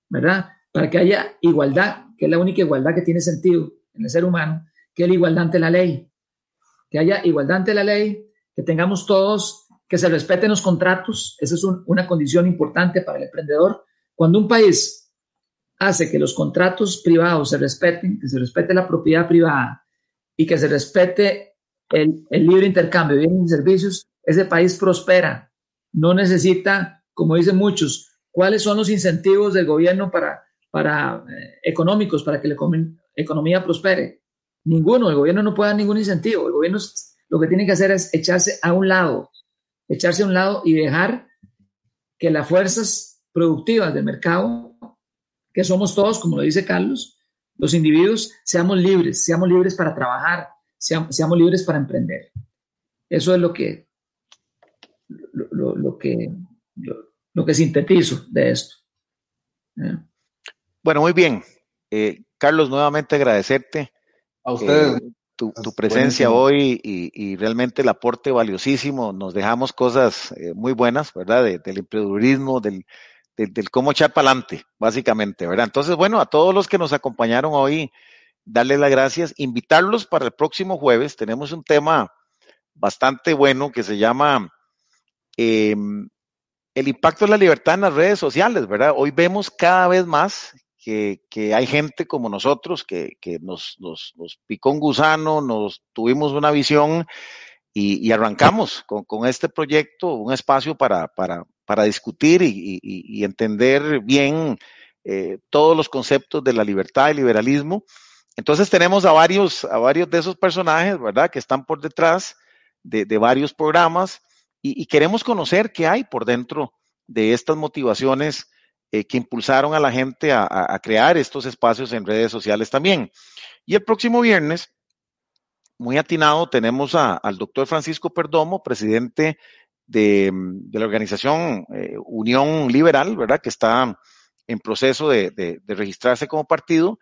¿verdad? Para que haya igualdad, que es la única igualdad que tiene sentido en el ser humano, que es la igualdad ante la ley, que haya igualdad ante la ley, que tengamos todos, que se respeten los contratos, esa es una condición importante para el emprendedor. Cuando un país hace que los contratos privados se respeten, que se respete la propiedad privada y que se respete el, libre intercambio de bienes y servicios, ese país prospera. No necesita, como dicen muchos, cuáles son los incentivos del gobierno para, para eh, económicos para que la economía prospere. Ninguno, el gobierno no puede dar ningún incentivo. El gobierno lo que tiene que hacer es echarse a un lado, echarse a un lado y dejar que las fuerzas productivas del mercado que somos todos, como lo dice Carlos, los individuos, seamos libres, seamos libres para trabajar, seamos, libres para emprender. Eso es lo que, lo, que, lo, que sintetizo de esto. ¿Eh? Bueno, muy bien. Eh, Carlos, nuevamente agradecerte. A ustedes. Eh, tu, presencia hoy y, realmente el aporte valiosísimo. Nos dejamos cosas muy buenas, ¿verdad? del emprendedurismo, del, del, cómo echar para adelante, básicamente, ¿verdad? Entonces, bueno, a todos los que nos acompañaron hoy, darles las gracias, invitarlos para el próximo jueves. Tenemos un tema bastante bueno que se llama em, el impacto de la libertad en las redes sociales, ¿verdad? Hoy vemos cada vez más que, hay gente como nosotros que, nos, picó un gusano, nos tuvimos una visión y, arrancamos con, con, este proyecto, un espacio para, para, para discutir y, entender bien eh, todos los conceptos de la libertad y liberalismo. Entonces tenemos a varios, a varios de esos personajes, ¿verdad? Que están por detrás de, varios programas y, queremos conocer qué hay por dentro de estas motivaciones eh, que impulsaron a la gente a, crear estos espacios en redes sociales también. Y el próximo viernes, muy atinado, tenemos al doctor Francisco Perdomo, presidente de, la organización eh, Unión Liberal, ¿verdad? Que está en proceso de, registrarse como partido.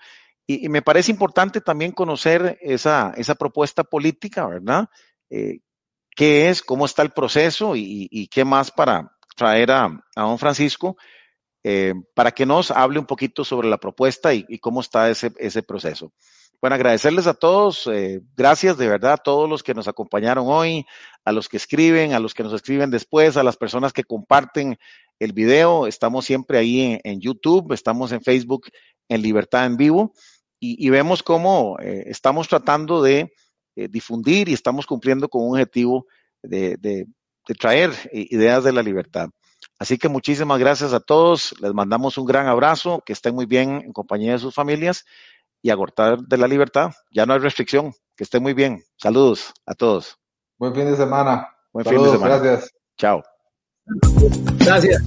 Y, me parece importante también conocer esa, propuesta política, ¿verdad? Eh, ¿Qué es? ¿Cómo está el proceso? Y, qué más para traer a, don Francisco eh, para que nos hable un poquito sobre la propuesta y, cómo está ese, ese proceso. Bueno, agradecerles a todos, eh, gracias de verdad a todos los que nos acompañaron hoy, a los que escriben, a los que nos escriben después, a las personas que comparten el video. Estamos siempre ahí en, YouTube, estamos en Facebook en Libertad en Vivo y, vemos cómo eh, estamos tratando de difundir y estamos cumpliendo con un objetivo de traer ideas de la libertad. Así que muchísimas gracias a todos, les mandamos un gran abrazo, que estén muy bien en compañía de sus familias y agotar de la libertad. Ya no hay restricción. Que esté muy bien. Saludos a todos. Buen fin de semana. Buen fin de semana. Gracias. Chao. Gracias.